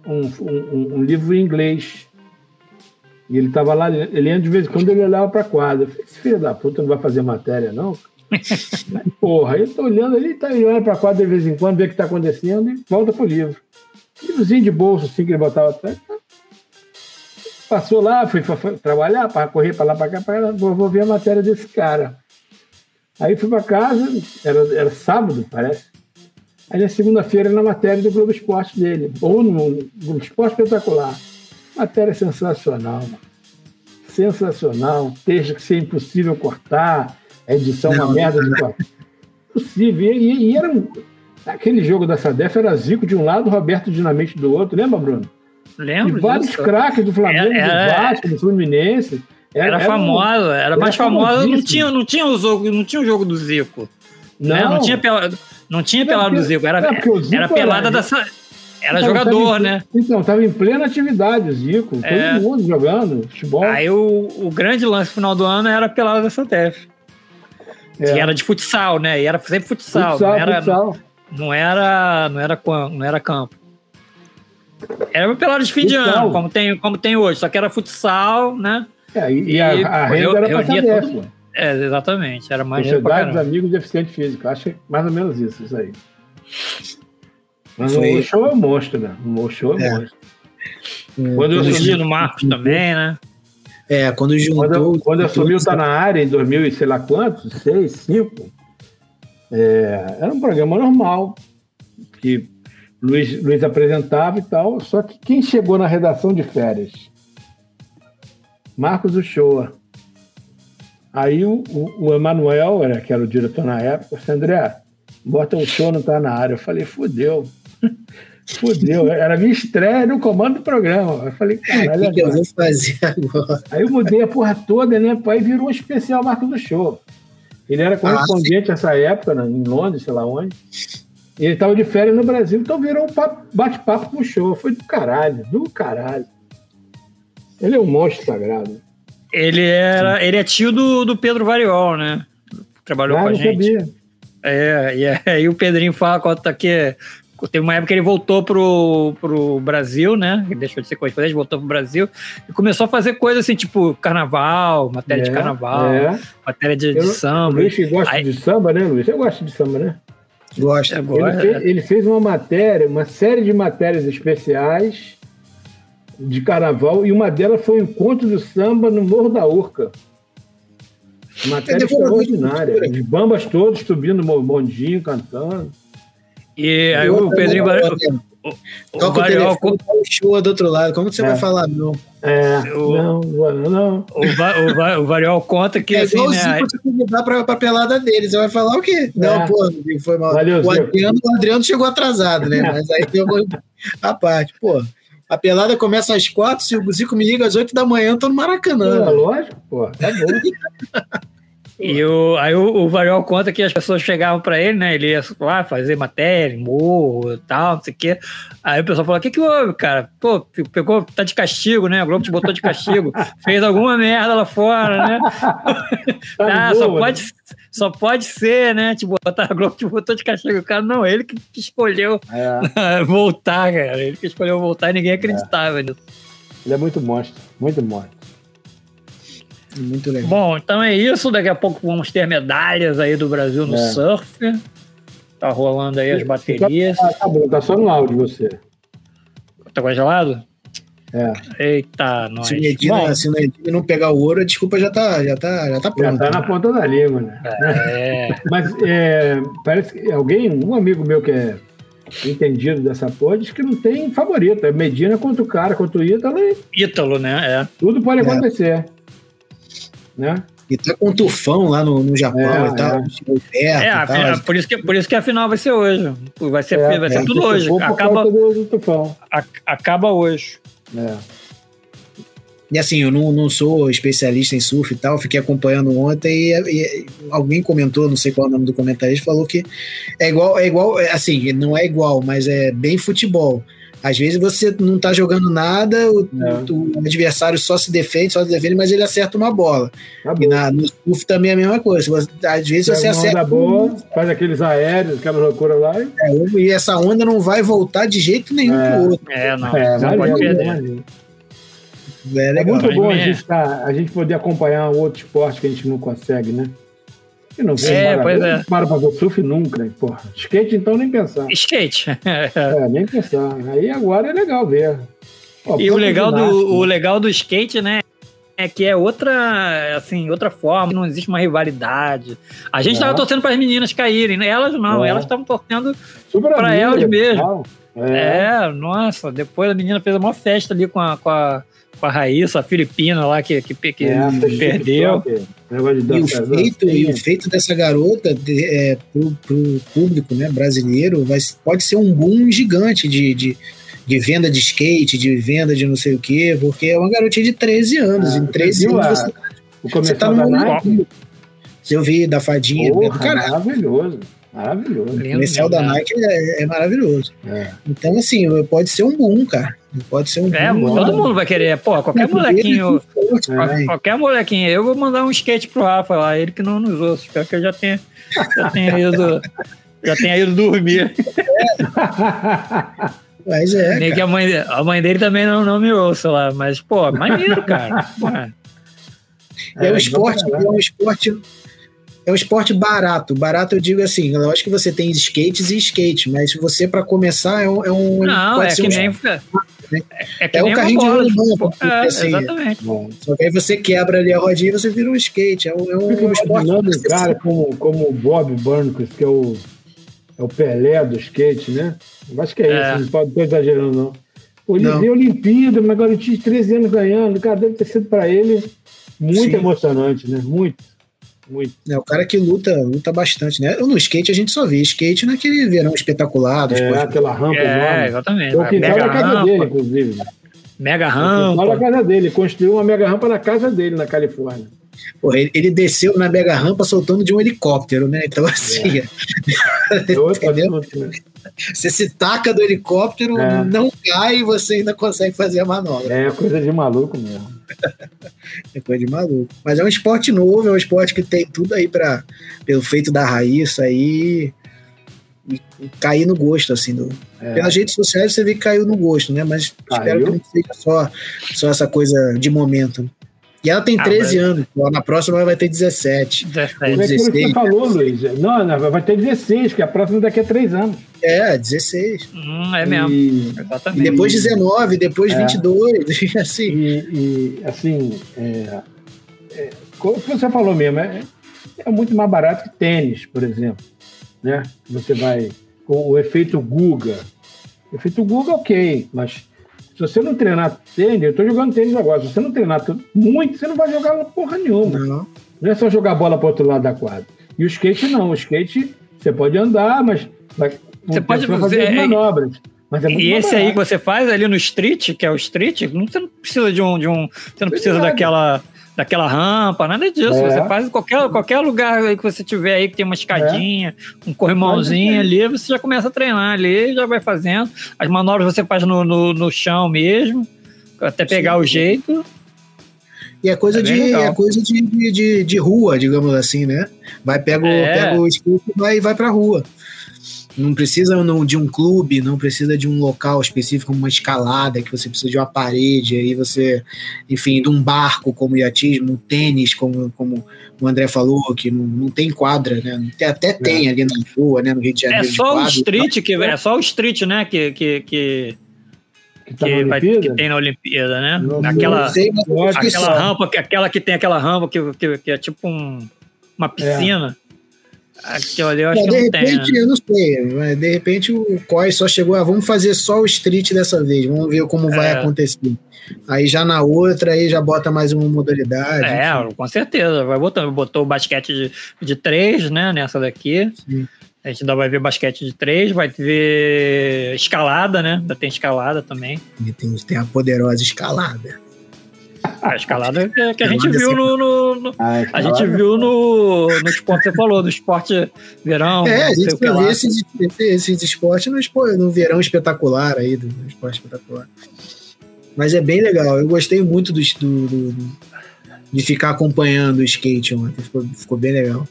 um, um, um, livro em inglês. E ele estava lá lendo de vez em quando ele olhava para a quadra. Eu falei, esse filho da puta não vai fazer matéria, não? Porra, ele tá olhando ali, tá olhando para a quadra de vez em quando, vê o que está acontecendo e volta pro livro. Livrozinho de bolso, assim, que ele botava atrás. Tá? Passou lá, fui, trabalhar, para correr para lá, para cá, para vou, vou ver a matéria desse cara. Aí fui para casa, era, era sábado, parece. Aí na segunda-feira na matéria do Globo Esporte dele, ou no Globo Esporte Espetacular. Matéria sensacional, mano. Sensacional. Texto que seria impossível cortar, a edição é uma merda. Não, não. Possível. E, e, era um, aquele jogo da Sadef era Zico de um lado, Roberto Dinamite do outro. Lembra, Bruno? Lembro. E vários craques do Flamengo, era, do Vasco, do Fluminense. Era, era, era famosa, era, era mais famosa. Não tinha, não, tinha o jogo, não tinha o jogo do Zico. Não, né? não tinha, não tinha pelada do Zico. Era, Zico era pelada era, dessa. Era então, jogador, em, né? Então, estava em plena atividade Zico. É. Todo mundo jogando futebol. Aí o, o grande lance final do ano era a pelada da Santef. É. Que era de futsal, né? E era sempre futsal. futsal não era, futsal. Não era, não era, não era campo. Era uma pelada de fim futsal. de ano, como tem, como tem hoje. Só que era futsal, né? É, e, e, a, a renda eu, era para todo É, exatamente. Era mais Sociedade dos Amigos Deficiente Físico. Acho que mais ou menos isso, isso aí. Mas Foi. o show é um monstro, né? O show é, é. monstro. Quando eu assumi no Marcos também, né? É, quando juntou. Quando, quando eu assumi o Tá na área em 2000 e sei lá quantos, seis, cinco, é, era um programa normal, que Luiz, Luiz apresentava e tal, só que quem chegou na redação de férias? Marcos Uchoa. Aí o, o, o Emanuel, que era o diretor na época, disse, André, bota o show, não tá na área. Eu falei, fudeu. Fudeu, era minha estreia no comando do programa. Eu falei, caralho. O que, que, eu vou fazer agora? Aí eu mudei a porra toda, né? Aí virou um especial Marcos do Show. Ele era correspondente ah, nessa época, né, em Londres, sei lá onde. Ele estava de férias no Brasil, então virou um bate-papo com o show. Foi do caralho, do caralho. Ele é um monstro sagrado. Ele era, ele é tio do, do Pedro Variol, né? Trabalhou ah, com a gente. Sabia. É, e aí o Pedrinho fala que teve uma época que ele voltou pro, pro Brasil, né? Ele deixou de ser correspondente, voltou pro Brasil e começou a fazer coisas assim, tipo carnaval, matéria é, de carnaval, é. matéria de, de samba. O Luiz gosta aí, de samba, né, Luiz? Você gosta de samba, né? Gosta. Ele, fez, ele fez uma matéria, uma série de matérias especiais de carnaval e uma delas foi o encontro do samba no Morro da Urca. Matéria extraordinária. Os bambas todos subindo o bondinho, cantando. E aí o Pedrinho. O, o, o Variol. show do outro lado. Como que você é. vai falar não? É, o, não, não. O, o, o Variol conta que. É assim, né, você convidar pra, pra pelada dele. Você vai falar o quê? É. Não, pô, foi mal. Valeu, o, Adriano, o Adriano chegou atrasado, né? Mas aí deu a parte, pô. A pelada começa às quatro, se o Zico me liga às oito da manhã, eu tô no Maracanã. É, lógico, pô, tá bom. E o, aí o, o Variol conta que as pessoas chegavam para ele, né? Ele ia lá fazer matéria, morro e tal, não sei o quê. Aí o pessoal falou: o que, que houve, cara? Pô, pegou, tá de castigo, né? O Globo te botou de castigo. Fez alguma merda lá fora, né? Tá ah, só, né? pode, só pode ser, né? Te botar, a Globo te botou de castigo. O cara, não, ele que escolheu é. voltar, cara. Ele que escolheu voltar e ninguém acreditava é. nisso. Ele é muito monstro, muito monstro. Muito legal. Bom, então é isso. Daqui a pouco vamos ter medalhas aí do Brasil no é. surf. Tá rolando aí as baterias. Tá, tá bom, tá só no áudio você. Tá congelado? É. Eita, nós. Se o Medina, se o Medina não pegar o ouro, a desculpa já tá, já tá, já tá pronta. Já tá na ponta da língua, né? É. Mas é, parece que alguém, um amigo meu que é entendido dessa porra, diz que não tem favorito. É Medina contra o cara, contra o Ítalo. E... Ítalo, né? É. Tudo pode é. Né? E tá com um tufão lá no, no Japão é, e tal. É, é, é por, isso que, por isso que a final vai ser hoje. Vai ser, é, vai ser é, tudo hoje. Acaba, a, acaba hoje. É. E assim, eu não, não sou especialista em surf e tal, fiquei acompanhando ontem e, e, alguém comentou, não sei qual é o nome do comentarista, falou que é igual, é igual, assim, não é igual, mas é bem futebol. Às vezes você não tá jogando nada, o, é. o, adversário só se defende, só se defende, mas ele acerta uma bola. Tá e na, no surf também é a mesma coisa. Você, às vezes você acerta. Boa, faz aqueles aéreos, aquela loucura lá. E... É, e essa onda não vai voltar de jeito nenhum é. pro outro. É, não. É, não pode perder. É, é, muito bom a gente, tá, a gente poder acompanhar um outro esporte que a gente não consegue, né? Eu não vê é, pois é. para fazer surf nunca, né? Porra. Skate, então, nem pensar. Skate. é, nem pensar. Aí agora é legal ver. E o legal, do, o legal do skate, né? É que é outra, assim, outra forma, não existe uma rivalidade. A gente estava é. torcendo para as meninas caírem, né? Elas não, é. elas estavam torcendo para elas mesmo. É. é. nossa, depois a menina fez uma festa ali com a, com a, com a Raíssa, a filipina lá que, que, que é, perdeu. E o, feito, e o feito dessa garota de, é, pro, pro público né, brasileiro vai, pode ser um boom gigante de, de, de venda de skate, de venda de não sei o quê, porque é uma garotinha de 13 anos. Ah, em 13 anos você, você tá no mundo. Eu vi da fadinha. Porra, maravilhoso. Maravilhoso. O comercial da Nike é, é maravilhoso. É. Então, assim, pode ser um boom, cara. Pode ser um É, boom, todo mundo vai querer. Pô, qualquer molequinho. É. Qualquer molequinho. Eu vou mandar um skate pro Rafa lá, ele que não nos ouça. Espero que eu já tenha, já tenha ido. já tenha ido dormir. Mas é. Nem que a mãe, a mãe dele também não, não me ouça lá. Mas, pô, maneiro, cara. É, é um esporte, é um esporte é um esporte barato. Barato eu digo assim, eu acho que você tem skates e skate, mas você para começar é um, é um Não, é que um nem né? é, que é um carrinho bola, de rolimã, tipo, é, assim, exatamente. Bom, só que aí você quebra ali a rodinha e você vira um skate. É um, é um, um esporte. Um cara como, como o Bob Burnquist, que é o, é o Pelé do skate, né? Eu acho que é, é. isso, não pode estar exagerando, não. Ele veio Olimpíada, uma garotinha de 13 anos ganhando, cara, deve ter sido para ele muito Sim. emocionante, né? Muito. Muito. É, o cara que luta, luta bastante, né? No skate a gente só vê skate naquele verão espetacular. É, aquela rampa é, enorme. exatamente. O quintal da casa rampa. dele, inclusive. Mega rampa. O da casa dele. Construiu uma mega rampa na casa dele, na Califórnia. Porra, ele, desceu na mega rampa soltando de um helicóptero, né? Então, assim. É. você se taca do helicóptero, é. não cai e você ainda consegue fazer a manobra. É coisa de maluco mesmo. é coisa de maluco. Mas é um esporte novo, é um esporte que tem tudo aí para pelo feito da raiz aí cair no gosto, assim. Do, é. Pelas redes sociais você vê que caiu no gosto, né? Mas caiu. espero que não seja só, só essa coisa de momento. E ela tem 13 ah, mas... anos, na próxima ela vai ter 17. 17. É aquilo que você falou, Luiz. Não, não, vai ter 16, porque a próxima daqui a 3 anos. É, 16. Hum, é mesmo. E, Exatamente. E depois 19, depois é. 22, assim. E, e assim, é, é, como você falou mesmo, é, é muito mais barato que tênis, por exemplo. Né? Você vai com o efeito Guga. O efeito Guga, ok, mas se você não treinar tênis, eu tô jogando tênis agora, se você não treinar muito, você não vai jogar porra nenhuma. Não. Não é só jogar bola para outro lado da quadra. E o skate não, o skate você pode andar, mas vai, você pode fazer é, manobras. Mas é e esse aí que você faz ali no street, que é o street, não, você não precisa de um. De um você não precisa daquela daquela rampa, nada disso. É. Você faz em qualquer, qualquer lugar que você tiver aí que tem uma escadinha, é. um corrimãozinho ali, você já começa a treinar ali, já vai fazendo. As manobras você faz no, no, no chão mesmo, até pegar Sim. o jeito. E é coisa, é de, é coisa de, de, de, rua, digamos assim, né? Vai, pega o, é. pega o escudo e vai, vai pra rua. Não precisa de um clube, não precisa de um local específico, uma escalada, que você precisa de uma parede, aí você, enfim, de um barco como iatismo, um tênis, como, como o André falou, que não, não tem quadra, né? Até é. tem ali na rua, né? No Rio de Janeiro. É só o street, que, é só o street, né? Que, que, que... Que, tá que, vai, que, tem na Olimpíada, né? Não, aquela não sei, aquela rampa, aquela que tem aquela rampa que, que, que é tipo um, uma piscina. É. Aquilo ali eu acho que de não repente, tem, eu não sei, mas de repente o COI só chegou a vamos fazer só o street dessa vez, vamos ver como é. vai acontecer. Aí já na outra, aí já bota mais uma modalidade. É, enfim. com certeza. Vai botando, botou o basquete de, de três, né, nessa daqui. Sim. A gente ainda vai ver basquete de três, vai ver escalada, né? Ainda tem escalada também. E tem, tem a poderosa escalada. A escalada que, que a gente viu no. no, no a, a, gente viu no, no esporte que você falou, no esporte verão. É, a gente esses, esses esportes no, no verão espetacular aí, do, do esporte espetacular. Mas é bem legal. Eu gostei muito do, do, do de ficar acompanhando o skate ontem. Ficou, ficou bem legal.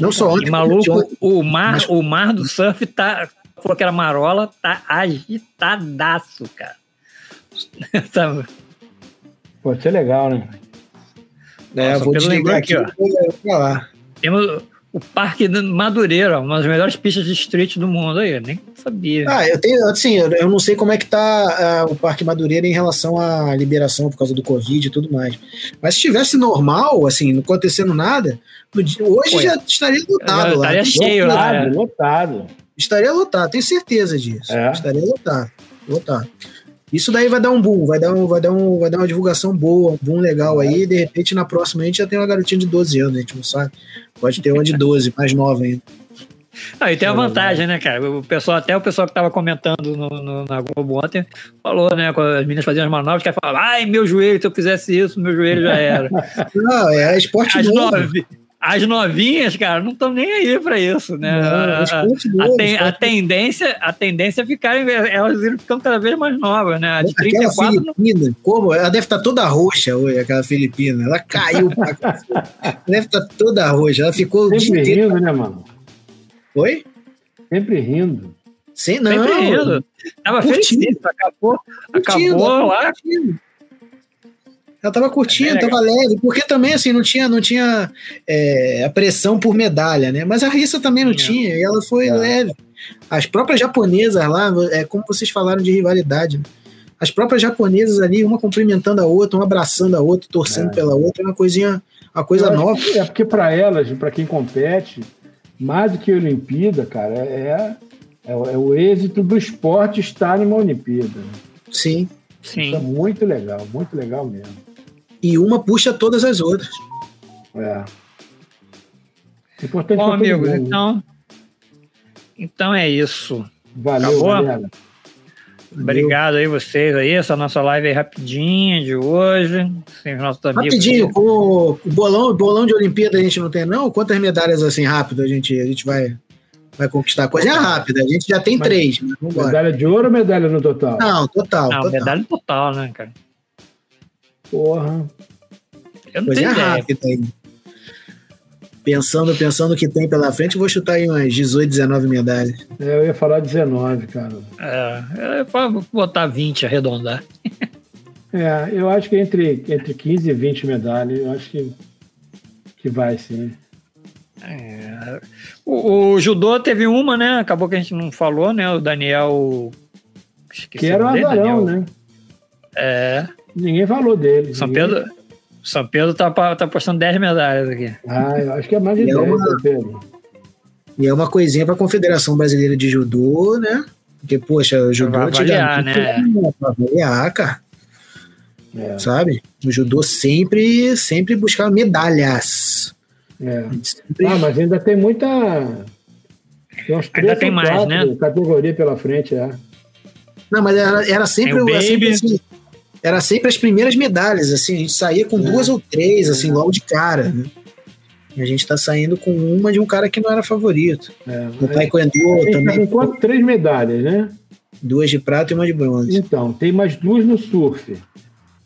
Não só ontem. E maluco, ontem, o mar, mas... o mar do surf tá. Falou que era marola, tá agitadaço, cara. Sabe? Pode ser legal, né? É, Nossa, vou desligar aqui, aqui ó. lá. Temos o Parque Madureira, uma das melhores pistas de street do mundo aí, nem sabia. Ah, eu tenho, assim, eu não sei como é que tá uh, o Parque Madureira em relação à liberação por causa do Covid e tudo mais. Mas se estivesse normal, assim, não acontecendo nada, hoje Pô, já estaria lotado lá. Estaria cheio lotado, lá. Né? Lotado. Estaria lotado, tenho certeza disso. É. Estaria lotado. Lotado. Isso daí vai dar um boom, vai dar, um, vai dar, um, vai dar uma divulgação boa, um boom legal aí. De repente, na próxima, a gente já tem uma garotinha de 12 anos, a gente não sabe. Pode ter uma de 12, mais nova ainda. Ah, e tem a vantagem, né, cara? O pessoal, até o pessoal que estava comentando no, no, na Globo ontem falou, né? Quando as meninas faziam as manobras, que falavam, ai, meu joelho, se eu fizesse isso, meu joelho já era. Não, é esporte as novo. Nove, as novinhas, cara, não estão nem aí para isso, né? Não, a, a, ten, a, tendência, a tendência é ficar, elas irem ficando cada vez mais novas, né? A de 34, aquela Filipina, não... como? Ela deve estar tá toda roxa hoje, aquela Filipina. Ela caiu. deve estar tá toda roxa. Ela ficou. Sempre rindo, né, mano? Oi? Sempre rindo. Sem, não. Sempre rindo. Tava feliz, acabou, curtindo, acabou lá. Curtindo. Ela tava curtindo, é tava leve, porque também assim não tinha, não tinha é, a pressão por medalha, né? Mas a Rissa também não tinha, e ela foi é. leve. As próprias japonesas lá, é como vocês falaram de rivalidade, né? as próprias japonesas ali, uma cumprimentando a outra, uma abraçando a outra, torcendo é. pela outra, é uma coisinha, uma coisa nova. É porque para elas, para quem compete, mais do que a Olimpíada, cara, é, é, é, o êxito do esporte estar numa Olimpíada. Né? Sim. Sim. Isso é muito legal, muito legal mesmo e uma puxa todas as outras. É. Importante Bom, amigos, então, então é isso. Valeu, Acabou? galera. Obrigado aí vocês aí, essa nossa live aí rapidinha de hoje. Sem os nossos amigos. Rapidinho, com o bolão, bolão de Olimpíada a gente não tem, não? Quantas medalhas assim rápido a gente, a gente vai, vai conquistar? Coisa rápida, a gente já tem mas, três. medalha de ouro ou medalha no total? Não, total. Não, total. medalha total, né, cara? Porra. Eu não Coisa tenho rápida aí. Pensando, pensando o que tem pela frente, vou chutar aí umas 18, 19 medalhas. É, eu ia falar 19, cara. É, eu ia botar 20, arredondar. É, eu acho que entre, entre 15 e 20 medalhas, eu acho que, que vai sim. É, o, o, judô teve uma, né? Acabou que a gente não falou, né? O Daniel. que era o azarão, né? É. Ninguém falou dele. São Pedro, São Pedro tá, tá postando 10 medalhas aqui. Ah, eu acho que é mais de e 10, é uma, Pedro. E é uma coisinha para a Confederação Brasileira de Judô, né? Porque, poxa, o judô vai avaliar, né? Pra avaliar, cara. É. Sabe? O judô sempre, sempre buscava medalhas. É. Sempre... Ah, mas ainda tem muita. Tem uns ainda tem mais, né? Categoria pela frente, é. Não, mas era, era sempre, era sempre assim, era sempre as primeiras medalhas, assim, a gente saía com é. duas ou três, assim, logo de cara, né? E a gente tá saindo com uma de um cara que não era favorito. É, no Taekwondo também. Tá com três medalhas, né? Duas de prata e uma de bronze. Então, tem mais duas no surf.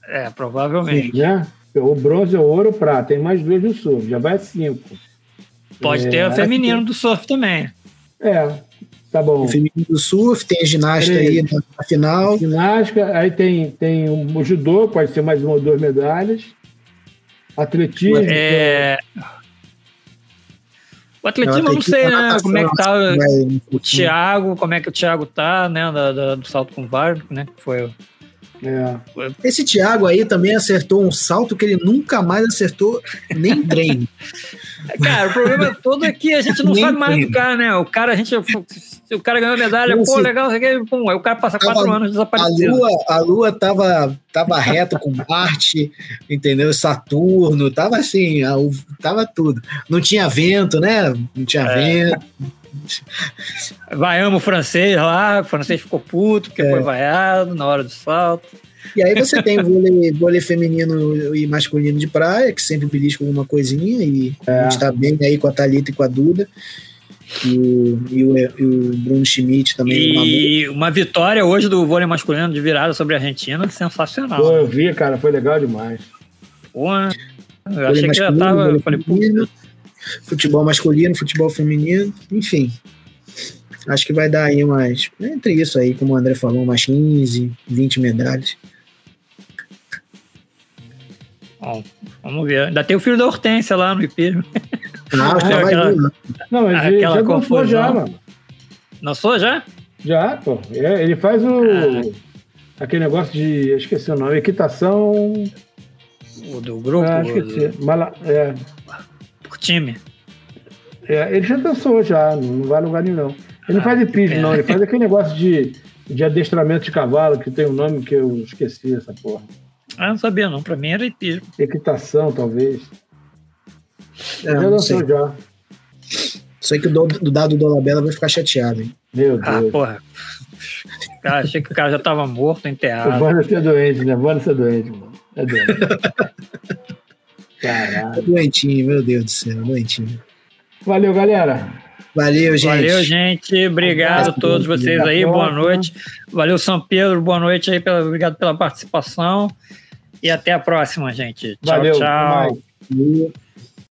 É, provavelmente. Sim, né? O bronze, o ouro, o prata. Tem mais duas no surf. Já vai cinco. Pode é, ter o feminino que... do surf também. É, Tá bom. O feminino do surf, tem a ginástica aí na final. Ginástica, aí tem, tem o judô, pode ser mais uma ou duas medalhas. Atletismo. É... O atletismo, não, eu não sei, né? Como é que tá o, o Thiago, como é que o Thiago tá, né? Da, da, do salto com VAR, né? Foi é. Esse Thiago aí também acertou um salto que ele nunca mais acertou nem treino. Cara, o problema todo é que a gente não nem sabe mais do cara, né? O cara, a gente. O cara ganhou medalha, pô, legal, pum, aí o cara passa quatro anos desaparecido. A lua, a lua tava, tava reta com Marte, entendeu? Saturno, tava assim, tava tudo. Não tinha vento, né? Não tinha é. vento. Vaiamos o francês lá, o francês ficou puto porque é. foi vaiado na hora do salto. E aí você tem o vôlei, vôlei feminino e masculino de praia, que sempre belisca alguma coisinha, e é. a gente tá bem aí com a Thalita e com a Duda. E o, e o, e o Bruno Schmidt também. E uma vitória hoje do vôlei masculino de virada sobre a Argentina, sensacional. Pô, eu vi, cara, foi legal demais. Pô, eu achei que já tava. Eu falei, futebol masculino, futebol feminino, enfim. Acho que vai dar aí umas. Entre isso aí, como o André falou, umas 15, 20 medalhas. Bom, vamos ver. Ainda tem o filho da Hortência lá no IP. Ah, já aquela, vir, Não, mas aquela já confusão. já, mano. Não sou já? Já, pô. É, ele faz o. Ah. Aquele negócio de. Esqueci o nome. Equitação. O do grupo? Ah, esqueci. Do... Mala, é, time. É, ele já dançou já, não vai lugar nenhum, não. Ele não ah, faz hipismo, não, ele faz aquele negócio de, de adestramento de cavalo, que tem um nome que eu esqueci, essa porra. Ah, não sabia não, pra mim era hipismo. Equitação, talvez. É, já dançou sei. já. Sei que o do, do dado do Dolabella vai ficar chateado, hein? Meu ah, Deus. Ah, porra. Cara, achei que o cara já tava morto, enterrado. O Vânia ser doente, né? Vânia ser doente, mano. É doente. Caralho. Doentinho, meu Deus do céu, doentinho. Valeu, galera. Valeu, gente. Valeu, gente. Obrigado a todos vocês aí. Boa noite. Valeu, São Pedro. Boa noite aí. Pela, obrigado pela participação. E até a próxima, gente. Tchau, Valeu, tchau.